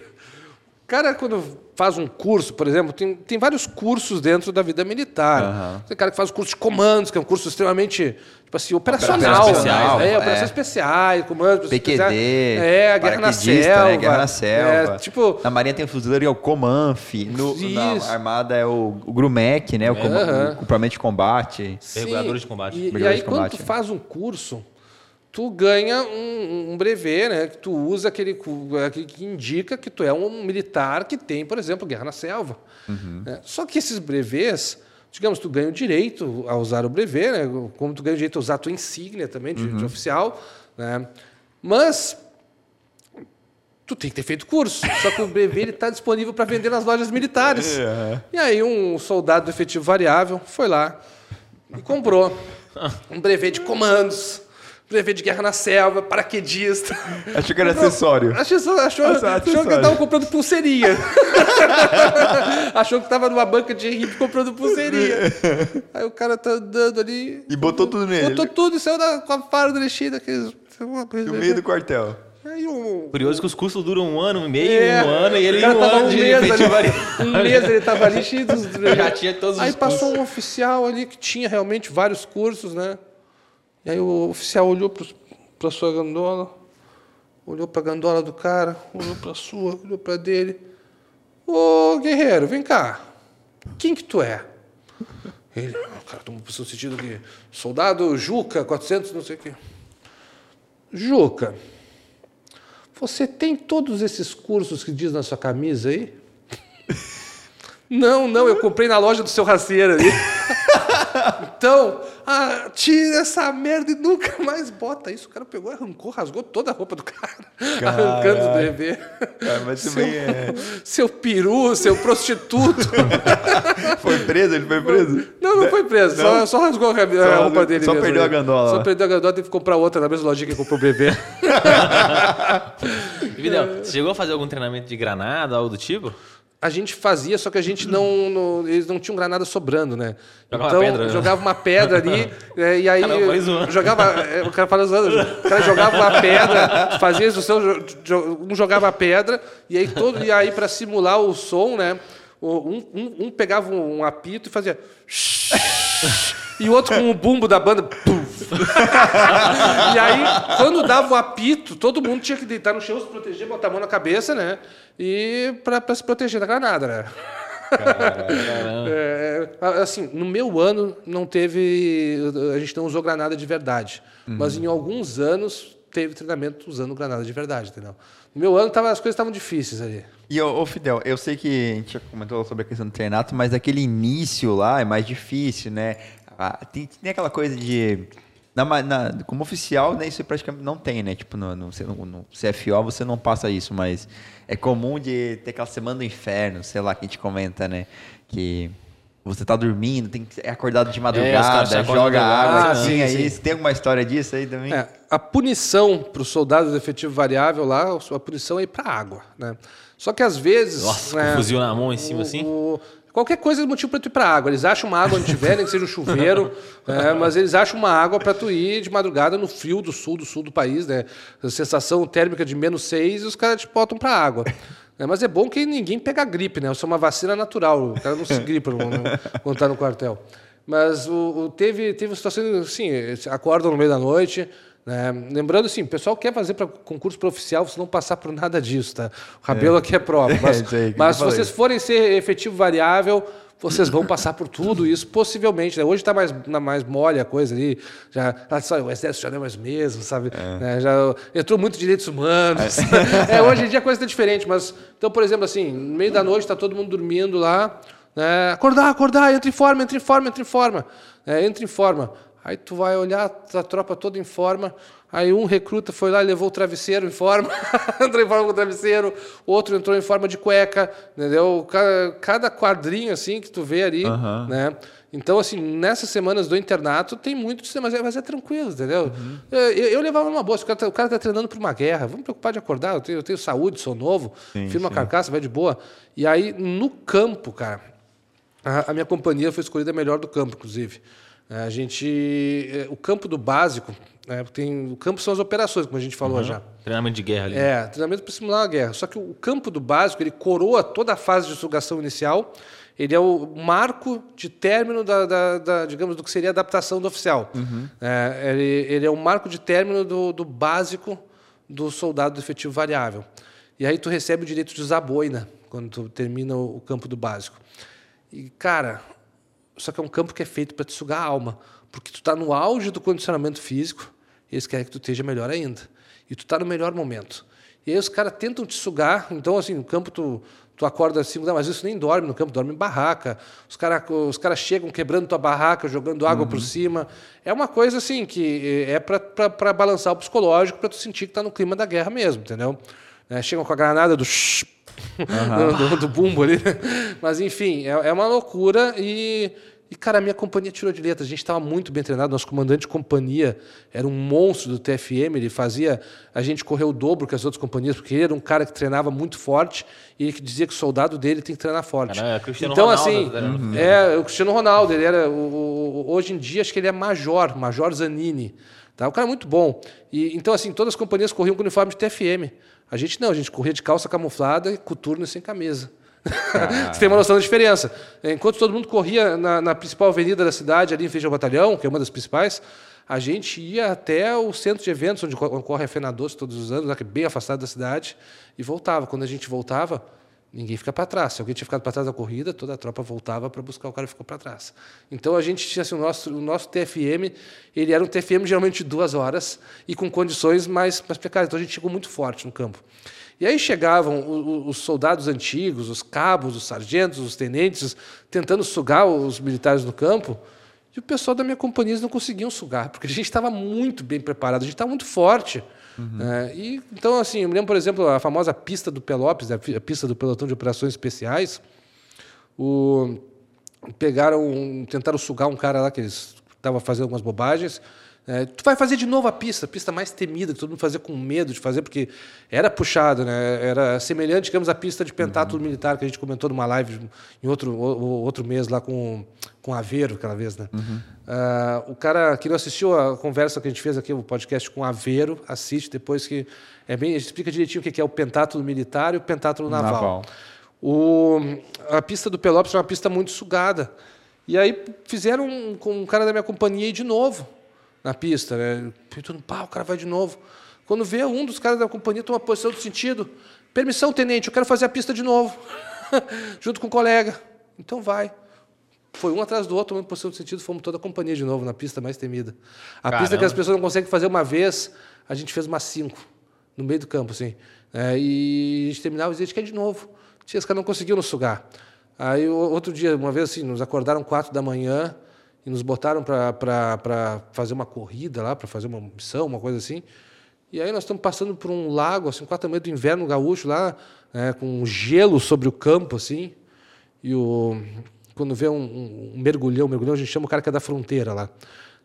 O cara, quando faz um curso, por exemplo, tem, tem vários cursos dentro da vida militar. Uhum. Tem cara que faz curso de comandos, que é um curso extremamente tipo assim, operacional. Operações especiais, né? É, operações é. especiais, comandos PQD, especiais. É, a guerra na selva. Né? Guerra na selva. É, tipo, na Marinha tem o fuzileiro e é o Comanf. No, na Armada é o, o Grumec, né? O, uhum. o complemento de combate. Mergulhadores de combate. E, e aí, quando tu faz um curso, tu ganha um, um brevet, né? Que tu usa aquele, aquele que indica que tu é um militar que tem, por exemplo, guerra na selva. Uhum. É, só que esses brevets, digamos, tu ganha o direito a usar o brevet, né? Como tu ganha o direito a usar a tua insígnia também de, uhum. de oficial, né? Mas tu tem que ter feito curso. Só que o brevet está disponível para vender nas lojas militares. É. E aí um soldado do efetivo variável foi lá e comprou um brevet de comandos brevet de guerra na selva, paraquedista. Achou que era acessório. Achou, achou, achou que estava comprando pulseirinha. achou que estava numa banca de hippie comprando pulseirinha. Aí o cara tá andando ali. E botou tudo nele. Botou tudo e saiu da, com a farda mexida. No meio do quartel. Um... Curioso que os cursos duram um ano e meio, é, um ano, e ele um ano um de mês ali, Um mês ele estava ali cheio dos... Já tinha todos Aí os passou cursos. um oficial ali que tinha realmente vários cursos, né? E aí o oficial olhou para a sua gandola, olhou para a gandola do cara, olhou para a sua, olhou para dele. Ô guerreiro, vem cá. Quem que tu é? Ele, o cara tomou no sentido que soldado Juca, 400, não sei o quê. Juca, você tem todos esses cursos que diz na sua camisa aí? não, não, eu comprei na loja do seu raceiro ali. então, ah, tira essa merda e nunca mais bota isso. O cara pegou, arrancou, rasgou toda a roupa do cara, Caralho. arrancando os bebê. mas seu, também é... seu peru, seu prostituto. foi preso? Ele foi preso? Não, não foi preso. Não? Só, só, rasgou a, só, roupa dele. Só mesmo, perdeu a gandola. Só perdeu a gandola, teve que comprar outra na mesma lojinha que comprou o bebê. Vidal, você chegou a fazer algum treinamento de granada, algo do tipo? A gente fazia, só que a gente não, não eles não tinham granada sobrando, né? Jogava então, uma pedra, né? jogava uma pedra ali, é, e aí Caramba, jogava, é, o cara falando zoando, o cara jogava uma pedra, fazia isso, um jogava a pedra, e aí todo e aí para simular o som, né? Um, um, um pegava um apito e fazia e o outro com o bumbo da banda. e aí, quando dava o apito, todo mundo tinha que deitar no chão, se proteger, botar a mão na cabeça, né? E para se proteger da granada, né? É, assim, no meu ano não teve. A gente não usou granada de verdade. Uhum. Mas em alguns anos teve treinamento usando granada de verdade, entendeu? No meu ano tava, as coisas estavam difíceis ali. E, ô, Fidel, eu sei que a gente já comentou sobre a questão do treinato, mas aquele início lá é mais difícil, né? Ah, tem, tem aquela coisa de na, na, como oficial, né, isso praticamente não tem, né? Tipo, no, no, no, CFO você não passa isso, mas é comum de ter aquela semana do inferno, sei lá, que a gente comenta, né? Que você tá dormindo, tem que é acordado de é, madrugada, é, joga água. Ah, sim, aí, sim. Tem alguma história disso aí também? É, a punição para os soldados do efetivo variável lá, a punição é ir para água, né? Só que às vezes. Nossa, né, com o fuzil na mão em cima o, assim? O, Qualquer coisa é motivo para tu ir para água. Eles acham uma água onde tiver, nem que seja um chuveiro, é, mas eles acham uma água para tu ir de madrugada no frio do sul, do sul do país, né? A sensação térmica de menos seis e os caras te botam para água. É, mas é bom que ninguém pega gripe, né? Isso é uma vacina natural. O cara não se gripa quando está no quartel. Mas o, o, teve, teve situações assim, acordam no meio da noite, né? Lembrando assim, o pessoal quer fazer para concurso para oficial, você não passar por nada disso, tá? O cabelo é. aqui é prova. Mas, é, mas se vocês forem ser efetivo variável, vocês vão passar por tudo isso, possivelmente. Né? Hoje está mais, mais mole a coisa ali. Já, o exército já não é mais mesmo, sabe? É. Né? Já entrou muito direitos humanos. É. é, hoje em dia a coisa está diferente. Mas, então, por exemplo, assim, no meio da noite está todo mundo dormindo lá. Né? Acordar, acordar, entra em forma, entra em forma, entra em forma. É, entra em forma. Aí tu vai olhar a tropa toda em forma, aí um recruta foi lá e levou o travesseiro em forma, entrou em forma com o travesseiro, outro entrou em forma de cueca, entendeu? Cada, quadrinho assim que tu vê ali, uhum. né? Então, assim, nessas semanas do internato tem muito de mas é, mas é tranquilo, entendeu? Uhum. Eu, eu, levava uma boa, o cara, tá, o cara tá treinando para uma guerra, vamos preocupar de acordar, eu tenho, eu tenho saúde, sou novo, sim, firma sim. carcaça, vai de boa. E aí, no campo, cara, a, a minha companhia foi escolhida melhor do campo, inclusive. A gente, é, o campo do básico, né, tem, o campo são as operações, como a gente falou uhum. já. Treinamento de guerra ali. É, treinamento para simular a guerra. Só que o campo do básico, ele coroa toda a fase de sugação inicial, ele é o marco de término da, da, da digamos, do que seria a adaptação do oficial. Uhum. É, ele, ele, é o marco de término do, do básico do soldado do efetivo variável. E aí tu recebe o direito de usar boina quando tu termina o, o campo do básico. E, cara, só que é um campo que é feito para te sugar a alma, porque tu está no auge do condicionamento físico e eles querem que tu esteja melhor ainda. E tu está no melhor momento. E aí os caras tentam te sugar, então assim, no campo tu, tu acorda assim, não, mas isso nem dorme no campo, dorme em barraca. Os caras os cara chegam quebrando tua barraca, jogando água uhum. por cima. É uma coisa assim que é para balançar o psicológico, para tu sentir que está no clima da guerra mesmo, entendeu? É, chegam com a granada do uhum. do, do, bumbo ali. Mas enfim, é, é uma loucura e e, cara, a minha companhia tirou de letra. A gente estava muito bem treinado. Nosso comandante de companhia era um monstro do TFM. Ele fazia a gente correr o dobro que as outras companhias, porque ele era um cara que treinava muito forte e que dizia que o soldado dele tem que treinar forte. Cara, é então, Ronaldo, assim, uhum. é o Cristiano Ronaldo. Ele era, o, o, hoje em dia, acho que ele é major, Major Zanini. Tá? O cara é muito bom. E, então, assim, todas as companhias corriam com uniforme de TFM. A gente não, a gente corria de calça camuflada, coturno e sem camisa. Você tem uma noção da diferença. Enquanto todo mundo corria na, na, principal avenida da cidade, ali em Feijão Batalhão, que é uma das principais, a gente ia até o centro de eventos, onde ocorre a Fena Doce todos os anos, é bem afastado da cidade, e voltava. Quando a gente voltava, ninguém fica para trás. Se alguém tinha ficado para trás da corrida, toda a tropa voltava para buscar o cara que ficou para trás. Então a gente tinha assim, o nosso o nosso TFM, ele era um TFM geralmente de duas horas e com condições mais mais precárias. Então a gente chegou muito forte no campo. E aí chegavam os soldados antigos, os cabos, os sargentos, os tenentes, tentando sugar os militares no campo, e o pessoal da minha companhia não conseguiam sugar, porque a gente estava muito bem preparado, a gente estava muito forte. Uhum. Né? E, então, assim, eu me lembro, por exemplo, a famosa pista do Pelopes, a pista do Pelotão de Operações Especiais, o, pegaram, tentaram sugar um cara lá que estava fazendo algumas bobagens, é, tu vai fazer de novo a pista, a pista mais temida, que todo mundo fazia com medo de fazer, porque era puxado, né? era semelhante, digamos, à pista de pentátulo uhum. militar que a gente comentou numa live em outro, outro mês lá com, com Aveiro, aquela vez. Né? Uhum. Uh, o cara que não assistiu a conversa que a gente fez aqui, o podcast com Aveiro, assiste depois que. É bem, a gente explica direitinho o que é o pentátulo militar e o pentátulo naval. naval. O, a pista do Pelópolis é uma pista muito sugada. E aí fizeram com um cara da minha companhia de novo na pista, né? Todo, pá, o cara vai de novo. Quando vê um dos caras da companhia toma posição do sentido, permissão, tenente, eu quero fazer a pista de novo, junto com o colega. Então vai. Foi um atrás do outro, uma posição de sentido, fomos toda a companhia de novo na pista mais temida. A Caramba. pista que as pessoas não conseguem fazer uma vez, a gente fez umas cinco, no meio do campo, assim. É, e a gente terminava e dizia, a gente quer de novo. Tinha, os caras não conseguiam nos sugar. Aí, outro dia, uma vez assim, nos acordaram quatro da manhã e nos botaram para fazer uma corrida lá, para fazer uma missão, uma coisa assim. E aí nós estamos passando por um lago, assim, quatro manhã do inverno gaúcho lá, né, com gelo sobre o campo, assim. E o, quando vê um, um- um mergulhão, mergulhão a gente chama o cara que é da fronteira lá.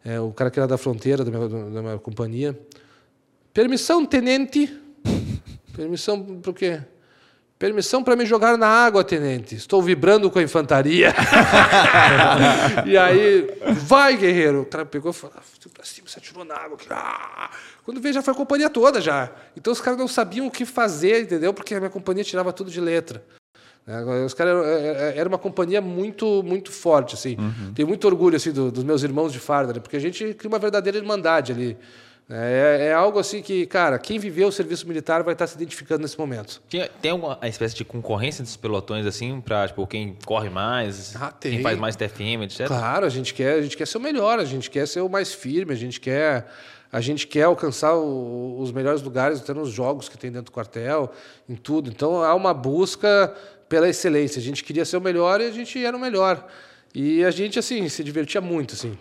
É, o cara que era da fronteira da minha, da minha companhia. Permissão, tenente. Permissão para o quê? Permissão para me jogar na água, tenente. Estou vibrando com a infantaria. e aí, vai, guerreiro. O cara pegou e falou: "Ah, pra cima, se atirou na água. Ah! Quando veio, já foi a companhia toda já. Então os caras não sabiam o que fazer, entendeu? Porque a minha companhia tirava tudo de letra. Agora, Os caras é- é- era uma companhia muito muito forte assim. Tenho muito orgulho assim do- dos meus irmãos de farda, né? porque a gente cria uma verdadeira irmandade ali. É, é algo assim que, cara, quem viveu o serviço militar vai estar se identificando nesse momento. Tinha- tem alguma espécie de concorrência desses pelotões, assim, pra, tipo, quem corre mais, Ah, quem faz mais TFM, etc? Claro, a gente quer, a gente quer ser o melhor, a gente quer ser o mais firme, a gente quer, a gente quer alcançar o- os melhores lugares até nos jogos que tem dentro do quartel, em tudo. Então há uma busca pela excelência. A gente queria ser o melhor e a gente era o melhor. E a gente assim se divertia muito, assim.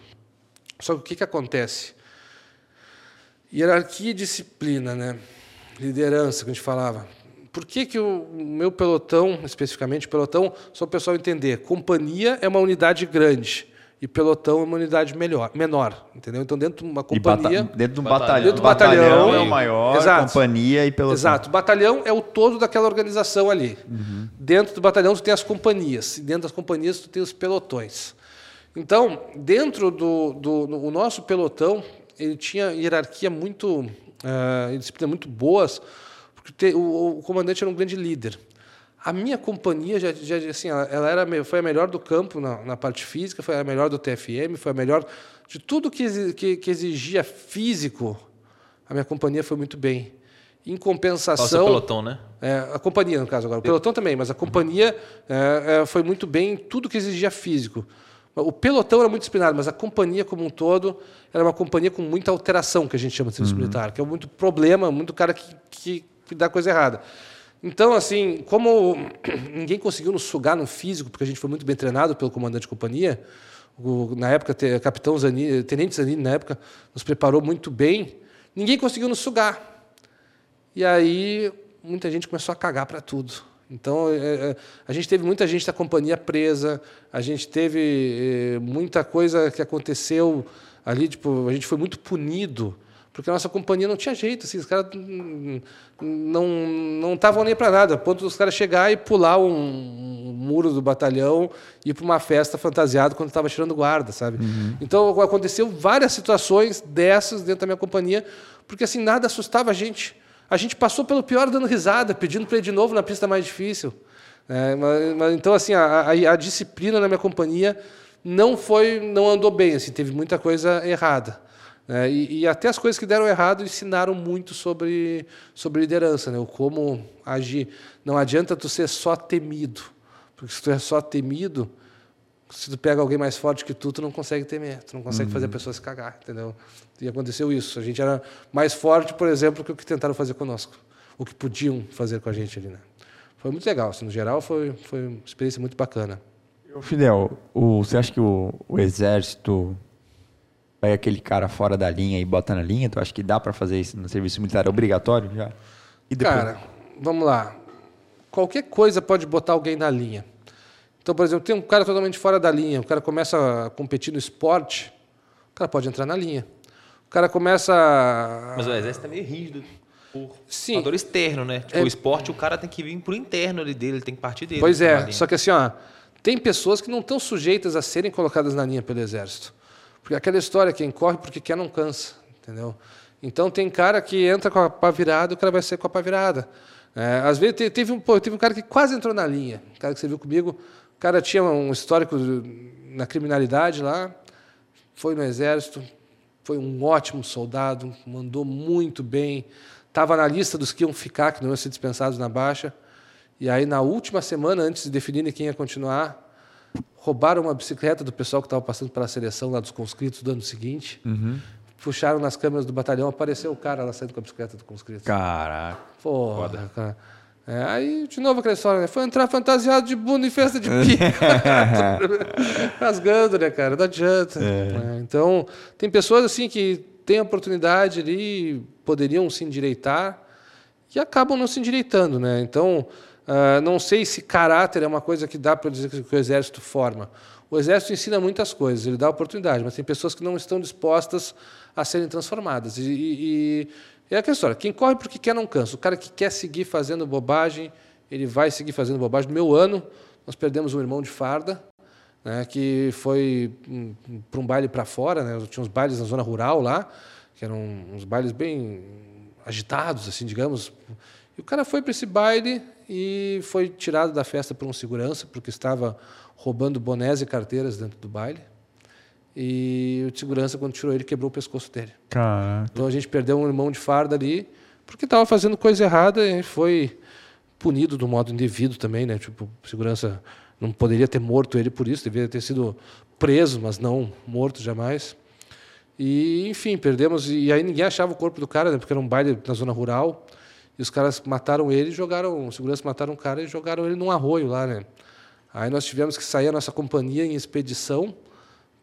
Só que o que que acontece? Hierarquia e disciplina, né? Liderança, que a gente falava. Por que, que o meu pelotão, especificamente pelotão, só para o pessoal entender, companhia é uma unidade grande e pelotão é uma unidade melhor, menor, entendeu? Então dentro de uma E bata- companhia, dentro do Batalhão. batalhão. Dentro do batalhão, é o maior, Exato. companhia e pelotão. Exato. O batalhão é o todo daquela organização ali. Dentro do batalhão tu tem as companhias. E dentro das companhias tu tem os pelotões. Então, dentro do, do no- o nosso pelotão, ele tinha hierarquia muito, ah, e disciplina muito boas, porque te- o, o comandante era um grande líder. A minha companhia já, já assim, ela, ela era foi a melhor do campo na, na parte física, foi a melhor do TFM, foi a melhor de tudo que, que, que exigia físico. A minha companhia foi muito bem. Em Qual o compensação, pelotão, né? é, a companhia, no caso agora. O pelotão também, mas a companhia é, é, foi muito bem em tudo que exigia físico. O pelotão era muito disciplinado, mas a companhia como um todo era uma companhia com muita alteração, que a gente chama de serviço militar, que é muito problema, muito cara que, que, que dá coisa errada. Então, assim, como ninguém conseguiu nos sugar no físico, porque a gente foi muito bem treinado pelo comandante de companhia, o, na época, te- capitão Zanini, tenente Zanini, na época, nos preparou muito bem, ninguém conseguiu nos sugar. E aí muita gente começou a cagar para tudo. Então é, é, a gente teve muita gente da companhia presa, a gente teve é, muita coisa que aconteceu ali, tipo, a gente foi muito punido porque a nossa companhia não tinha jeito, assim, os caras não não estavam nem para nada, a ponto dos caras chegar e pular um, um muro do batalhão e ir para uma festa fantasiado quando estava tirando guarda, sabe? Então aconteceu várias situações dessas dentro da minha companhia, porque assim nada assustava a gente. A gente passou pelo pior dando risada, pedindo para ir de novo na pista mais difícil. É, mas, mas, então, assim, a, a, a disciplina na minha companhia não foi, não andou bem, assim, teve muita coisa errada. né? e, e até as coisas que deram errado ensinaram muito sobre, sobre liderança, né? o como agir. Não adianta tu ser só temido, porque se tu é só temido, se tu pega alguém mais forte que tu, tu não consegue temer, tu não consegue fazer a pessoa se cagar, entendeu? E aconteceu isso. A gente era mais forte, por exemplo, que o que tentaram fazer conosco, o que podiam fazer com a gente ali, né? Foi muito legal, assim, no geral foi, foi uma experiência muito bacana. Ô, Fidel, o- você acha que o, o exército pega aquele cara fora da linha e bota na linha? Tu acha que dá para fazer isso no serviço militar? É obrigatório já? Cara, vamos lá. Qualquer coisa pode botar alguém na linha. Então, por exemplo, tem um cara totalmente fora da linha, o cara começa a competir no esporte, o cara pode entrar na linha. O cara começa. a- Mas o exército é meio rígido por Sim. fator externo, né? Tipo, É- o esporte, o cara tem que vir pro interno ali dele, ele tem que partir dele. Pois na é, só que assim, ó, tem pessoas que não estão sujeitas a serem colocadas na linha pelo exército. Porque aquela história, quem corre porque quer não cansa, entendeu? Então tem cara que entra com a pá virada, o cara vai ser com a pá virada. É, às vezes te- teve um, teve um cara que quase entrou na linha, um cara que você viu comigo, o cara tinha um histórico na criminalidade lá, foi no exército, foi um ótimo soldado, mandou muito bem, estava na lista dos que iam ficar, que não iam ser dispensados na baixa. E aí, na última semana, antes de definirem quem ia continuar, roubaram uma bicicleta do pessoal que estava passando pela seleção lá dos conscritos do ano seguinte. Uhum. Puxaram nas câmeras do batalhão, apareceu o cara lá saindo com a bicicleta do conscrito. Caraca. Porra, cara. É, aí, de novo aquela história, né? Foi entrar fantasiado de bunda em festa de pica. Rasgando, né, cara? Não adianta. É, então, tem pessoas assim que têm oportunidade ali, poderiam se endireitar e acabam não se endireitando, né? Então, uh, não sei se caráter é uma coisa que dá para dizer que o exército forma. O exército ensina muitas coisas, ele dá oportunidade, mas tem pessoas que não estão dispostas a serem transformadas. E, e é aquela história: quem corre porque quer não cansa. O cara que quer seguir fazendo bobagem, ele vai seguir fazendo bobagem. No meu ano, nós perdemos um irmão de farda, né, que foi um, para um baile para fora. Né, tinha uns bailes na zona rural lá, que eram uns bailes bem agitados, assim, digamos. E o cara foi para esse baile e foi tirado da festa por um segurança, porque estava roubando bonés e carteiras dentro do baile. E o segurança, quando tirou ele, quebrou o pescoço dele. Caraca. Então a gente perdeu um irmão de farda ali, porque estava fazendo coisa errada e foi punido do modo indevido também, né? Tipo, segurança não poderia ter morto ele por isso, deveria ter sido preso, mas não morto jamais. E, enfim, perdemos. E aí ninguém achava o corpo do cara, né? porque era um baile na zona rural. E os caras mataram ele, jogaram, os seguranças mataram o cara e jogaram ele num arroio lá, né? Aí nós tivemos que sair a nossa companhia em expedição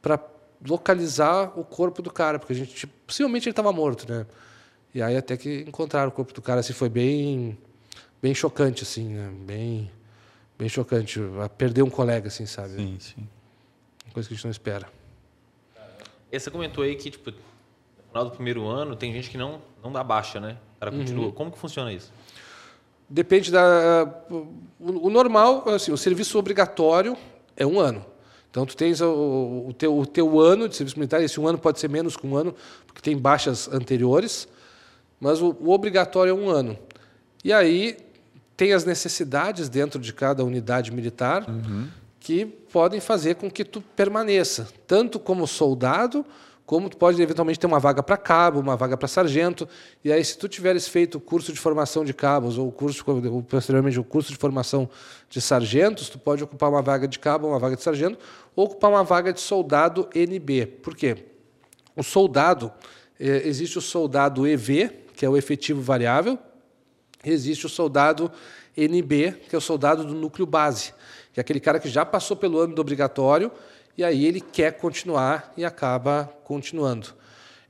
para localizar o corpo do cara, porque a gente tipo, possivelmente ele estava morto, né? E aí até que encontraram o corpo do cara, assim, foi bem bem chocante assim, né? Bem bem chocante, perder um colega assim, sabe? Sim, sim. Coisa que a gente não espera. Você comentou aí que tipo no final do primeiro ano tem gente que não não dá baixa, né? O cara continua. Uhum. Como que funciona isso? Depende da o, o normal, assim, o serviço obrigatório é um ano. Então, tu tens o, o, teu, o teu ano de serviço militar, esse um ano pode ser menos que um ano, porque tem baixas anteriores, mas o, o obrigatório é um ano. E aí tem as necessidades dentro de cada unidade militar uhum. que podem fazer com que tu permaneça, tanto como soldado, como tu pode eventualmente ter uma vaga para cabo, uma vaga para sargento, e aí se tu tiveres feito o curso de formação de cabos ou curso ou posteriormente o curso de formação de sargentos, tu pode ocupar uma vaga de cabo, uma vaga de sargento, ou ocupar uma vaga de soldado NB. Por quê? O soldado eh, existe o soldado EV, que é o efetivo variável, existe o soldado NB, que é o soldado do núcleo base, que é aquele cara que já passou pelo âmbito obrigatório e aí ele quer continuar e acaba continuando.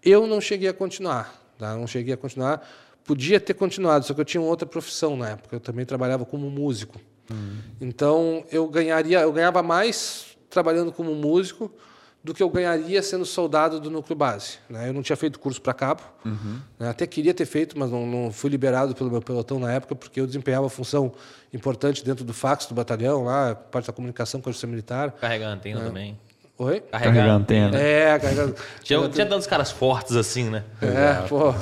Eu não cheguei a continuar, tá? não cheguei a continuar. Podia ter continuado, só que eu tinha outra profissão na época. Eu também trabalhava como músico. Uhum. Então eu ganharia, eu ganhava mais trabalhando como músico do que eu ganharia sendo soldado do núcleo base. Né? Eu não tinha feito curso para cabo, uhum. né? até queria ter feito, mas não, não, fui liberado pelo meu pelotão na época, porque eu desempenhava função importante dentro do fax do batalhão, lá, parte da comunicação com a justiça militar. Carregar antena né? também. Oi? Carregar, Carregar antena. É, carregar... tinha, tinha tantos caras fortes assim, né? É, pô.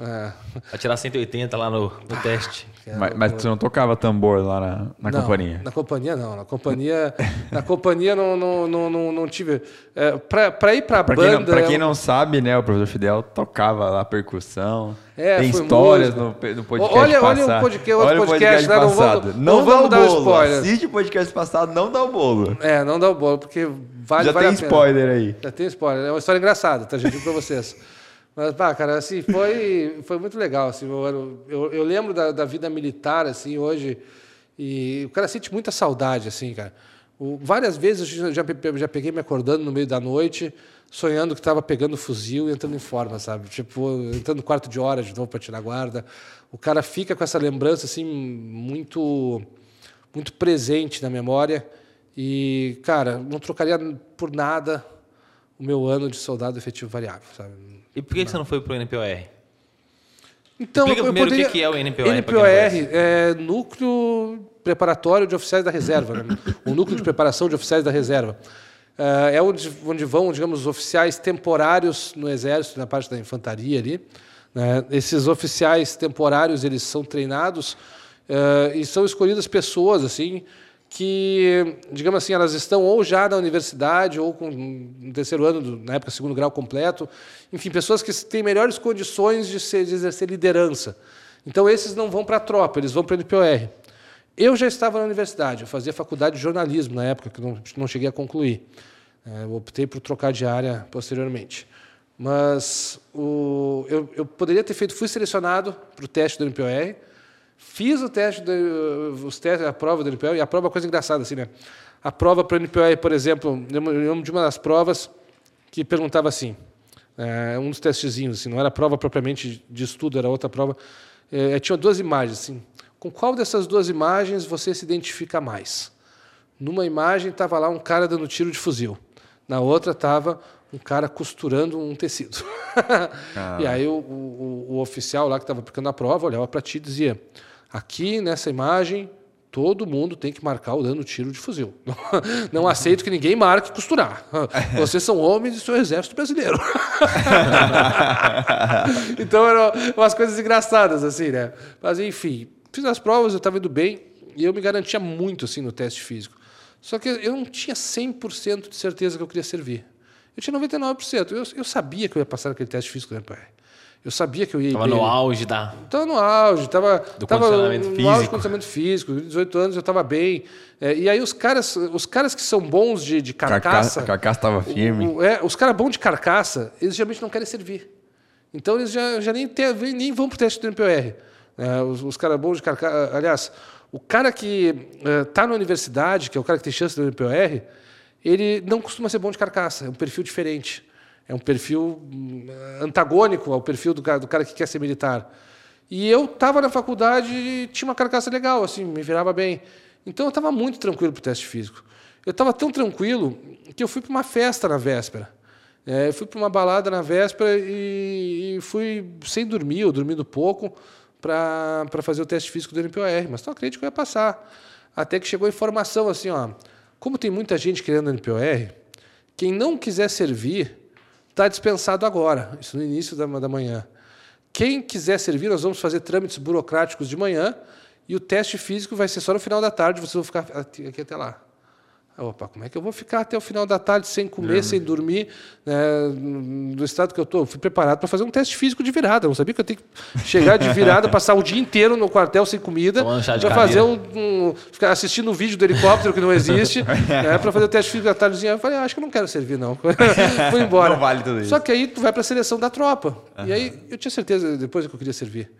É. Tirar 180 lá no, no teste. Mas, mas você não tocava tambor lá na, na não, companhia? Na companhia não. Na companhia, na companhia não, não, não, não, não tive. É, pra, pra ir pra, pra banda. Quem não, pra quem não sabe, né, o professor Fidel tocava lá percussão. É, tem histórias no, no, podcast olha, passado. Olha o podcast, outro olha podcast, podcast né? passado. Não, não, vamos dar o spoiler. Assiste o podcast passado, não dá o bolo. É, não dá o bolo, porque vale, Já vale tem spoiler aí. Já tem spoiler. É uma história engraçada, tá, gente? Para vocês. Mas, pá, cara, assim, foi, foi muito legal. Assim, eu, eu, eu lembro da, da, vida militar, assim, hoje, e o cara sente muita saudade, assim, cara. O, várias vezes eu já, já peguei me acordando no meio da noite, sonhando que estava pegando fuzil e entrando em forma, sabe? Tipo, entrando no quarto de hora de novo para tirar guarda. O cara fica com essa lembrança, assim, muito, muito presente na memória. E, cara, não trocaria por nada o meu ano de soldado efetivo variável, sabe? E por que, que você não foi para o NPOR? Então, Explica primeiro poderia... o que é o NPOR. NPOR é Núcleo Preparatório de Oficiais da Reserva, né? o Núcleo de Preparação de Oficiais da Reserva. Uh, é onde, onde vão, digamos, os oficiais temporários no Exército, na parte da infantaria ali. Né? Esses oficiais temporários, eles são treinados uh, e são escolhidas pessoas, assim, que, digamos assim, elas estão ou já na universidade ou com no terceiro ano, do, na época segundo grau completo, enfim, pessoas que têm melhores condições de, ser, de exercer liderança. Então esses não vão para a tropa, eles vão para o NPOR. Eu já estava na universidade, eu fazia faculdade de jornalismo na época, que não, não cheguei a concluir. É, eu optei por trocar de área posteriormente. Mas o, eu, eu, poderia ter feito, fui selecionado para o teste do NPOR, fiz o teste, do, os testes, a prova do NPOR, e a prova é uma coisa engraçada, assim, né? A prova para o NPOR, por exemplo, eu lembro de uma das provas que perguntava assim, é, um dos testezinhos, assim, não era prova propriamente de estudo, era outra prova, é, tinha duas imagens, assim, com qual dessas duas imagens você se identifica mais? Numa imagem estava lá um cara dando tiro de fuzil, na outra estava um cara costurando um tecido. Ah. e aí o, o, o, oficial lá que estava aplicando a prova olhava para ti e dizia: aqui nessa imagem todo mundo tem que marcar o dano tiro de fuzil. Não, não aceito que ninguém marque costurar. Vocês são homens e sou exército brasileiro. então eram umas coisas engraçadas assim, né? Mas enfim, fiz as provas, eu estava indo bem e eu me garantia muito assim no teste físico. Só que eu não tinha 100% de certeza que eu queria servir. Eu tinha 99%. Eu, eu sabia que eu ia passar naquele teste físico do MPR. Eu sabia que eu ia. Estava no auge da. Estava no auge, estava. Do tava condicionamento no, físico. auge do condicionamento físico. 18 anos eu estava bem. É, e aí os caras, os caras que são bons de, de carcaça. A carcaça estava firme. O, o, é, os caras bons de carcaça, eles geralmente não querem servir. Então eles já, já nem, tem, nem vão para o teste do MPR. É, os, os caras bons de carcaça. Aliás, o cara que está é, na universidade, que é o cara que tem chance do MPR, ele não costuma ser bom de carcaça, é um perfil diferente. É um perfil hum, antagônico ao perfil do cara, do cara que quer ser militar. E eu estava na faculdade e tinha uma carcaça legal, assim, me virava bem. Então eu estava muito tranquilo para o teste físico. Eu estava tão tranquilo que eu fui para uma festa na véspera. É, eu fui para uma balada na véspera e, e, fui sem dormir, ou dormindo pouco, para fazer o teste físico do NPOR. Mas não acredito que eu ia passar. Até que chegou a informação assim, ó, como tem muita gente querendo NPOR, quem não quiser servir está dispensado agora, isso no início da, da manhã. Quem quiser servir, nós vamos fazer trâmites burocráticos de manhã e o teste físico vai ser só no final da tarde, vocês vão ficar aqui até lá. Opa, como é que eu vou ficar até o final da tarde sem comer, uhum. sem dormir, né, do estado que eu estou? Fui preparado para fazer um teste físico de virada. Não sabia que eu tenho que chegar de virada, passar o dia inteiro no quartel sem comida, para fazer um, um, ficar assistindo um vídeo do helicóptero que não existe, né, para fazer o teste físico da tardezinha. Eu falei, ah, acho que eu não quero servir, não. Fui embora. Não vale tudo isso. Só que aí tu vai para a seleção da tropa. Uhum. E aí eu tinha certeza depois que eu queria servir.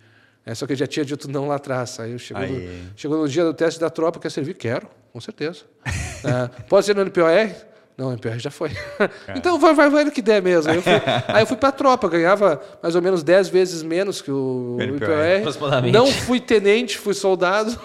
É, só que eu já tinha dito não lá atrás. Aí chegou, no, chegou no dia do teste da tropa, quer servir? Quero, com certeza. é, pode ser no NPOR? Não, o NPOR já foi. então vai, vai, vai no que der mesmo. Aí eu fui, aí eu fui para a tropa, ganhava mais ou menos 10 vezes menos que o NPOR. Não fui tenente, fui soldado.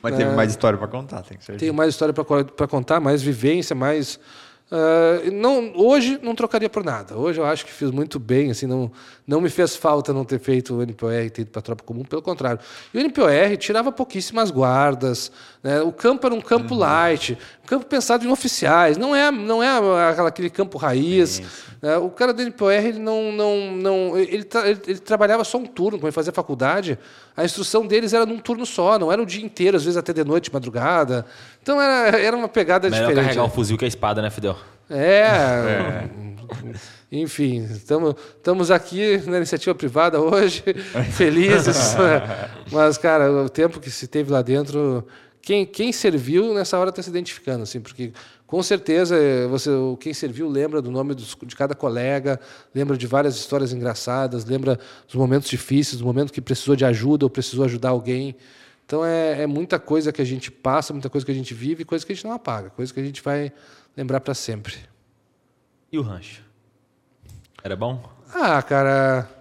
Mas teve é, mais história para contar, tem que ser. Tenho mais história para contar, mais vivência, mais Uh, não, hoje não trocaria por nada. Hoje eu acho que fiz muito bem. Assim, não, não me fez falta não ter feito o NPOR e ter ido para a tropa comum, pelo contrário. E o NPOR tirava pouquíssimas guardas. Né? O campo era um campo uhum. light, um campo pensado em oficiais. Não é, não é aquele campo raiz. Né? O cara do NPOR ele não, não, não ele, tra ele, ele, trabalhava só um turno. Quando ele fazia faculdade, a instrução deles era num turno só, não era o dia inteiro, às vezes até de noite, madrugada. Então era, era uma pegada Melhor diferente. carregar um fuzil que a espada, né, Fidel? É. é. Enfim, estamos aqui na iniciativa privada hoje, felizes. mas, cara, o tempo que se teve lá dentro. Quem, quem serviu nessa hora está se identificando, assim, porque com certeza você, quem serviu lembra do nome dos, de cada colega, lembra de várias histórias engraçadas, lembra dos momentos difíceis, do momento que precisou de ajuda ou precisou ajudar alguém. Então é, é, muita coisa que a gente passa, muita coisa que a gente vive, coisa que a gente não apaga, coisa que a gente vai lembrar para sempre. E o rancho? Era bom? Ah, cara.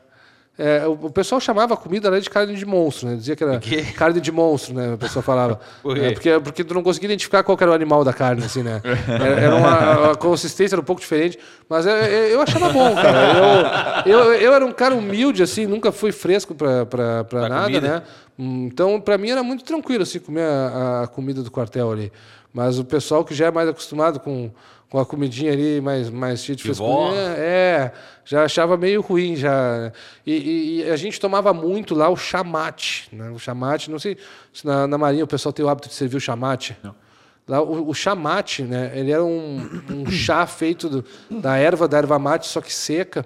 É, o, pessoal chamava a comida né, de carne de monstro, né? Dizia que era carne de monstro, né? O pessoal falava. Por é, porque, porque tu não conseguia identificar qual era o animal da carne, assim, né? Era, era uma a consistência era um pouco diferente, mas eu, eu achava bom, cara. Eu, eu, eu, era um cara humilde, assim, nunca fui fresco para nada, comida. né? Então, para mim era muito tranquilo, assim, comer a, a comida do quartel ali. Mas o pessoal que já é mais acostumado com com a comidinha ali mais, mais cheia de frescura. É, já achava meio ruim já. E, e, a gente tomava muito lá o chamate. Né? O chamate, não sei se na, na Marinha o pessoal tem o hábito de servir o chamate. Não. Lá, o, o chamate, né? ele era um, um chá feito do, da erva, da erva mate, só que seca.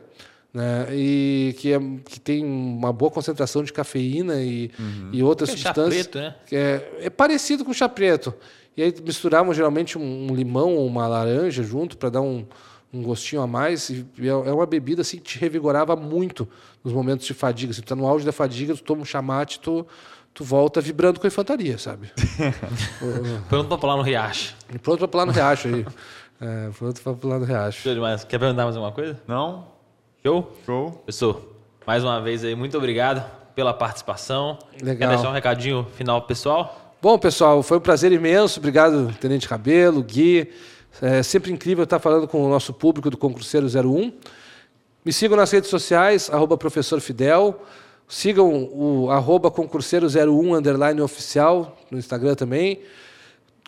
Né? E que, é, que tem uma boa concentração de cafeína e, Uhum. e outras é chá substâncias. preto, né? que é, é parecido com chá preto. E aí misturavam geralmente um, um limão ou uma laranja junto para dar um, um gostinho a mais. E é é uma bebida assim, que te revigorava muito nos momentos de fadiga. Você está no auge da fadiga, tu toma um chamate, tu, tu volta vibrando com a infantaria, sabe? Pronto pra pular no riacho. E pronto para pular no riacho aí. É, pronto para pular no riacho. Demais. Quer perguntar mais alguma coisa? Não? Show? Show. Pessoal, mais uma vez aí, muito obrigado pela participação. Legal. Quer deixar um recadinho final pessoal? Bom, pessoal, foi um prazer imenso. Obrigado, Tenente Cabelo, Gui. É sempre incrível estar falando com o nosso público do Concurseiro 01. Me sigam nas redes sociais, arroba professor Fidel. Sigam o arroba concurseiro01 underline oficial no Instagram também.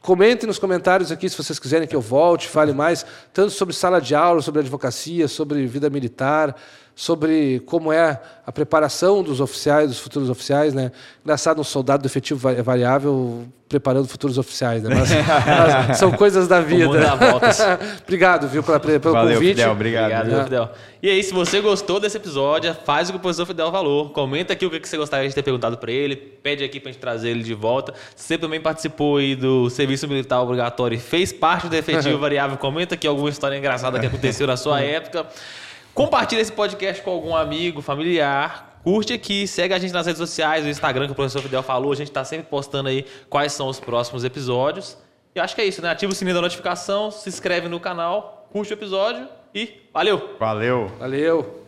Comentem nos comentários aqui se vocês quiserem que eu volte, fale mais, tanto sobre sala de aula, sobre advocacia, sobre vida militar, sobre como é a preparação dos oficiais, dos futuros oficiais, né? Engraçado um soldado do efetivo va- variável preparando futuros oficiais, né? Mas, mas são coisas da vida. mundo dá voltas. Obrigado, viu, pela, pelo Valeu, convite. Fidel. Obrigado. Obrigado, viu? viu, Fidel. E aí, se você gostou desse episódio, faz o que o professor Fidel falou. Comenta aqui o que que você gostaria de ter perguntado para ele. Pede aqui pra gente trazer ele de volta. Se você também participou aí do serviço militar obrigatório e fez parte do efetivo variável, comenta aqui alguma história engraçada que aconteceu na sua época. Compartilha esse podcast com algum amigo, familiar. Curte aqui, segue a gente nas redes sociais, o Instagram que o professor Fidel falou. A gente tá sempre postando aí quais são os próximos episódios. E eu acho que é isso, né? Ativa o sininho da notificação, se inscreve no canal, curte o episódio e valeu! Valeu. Valeu.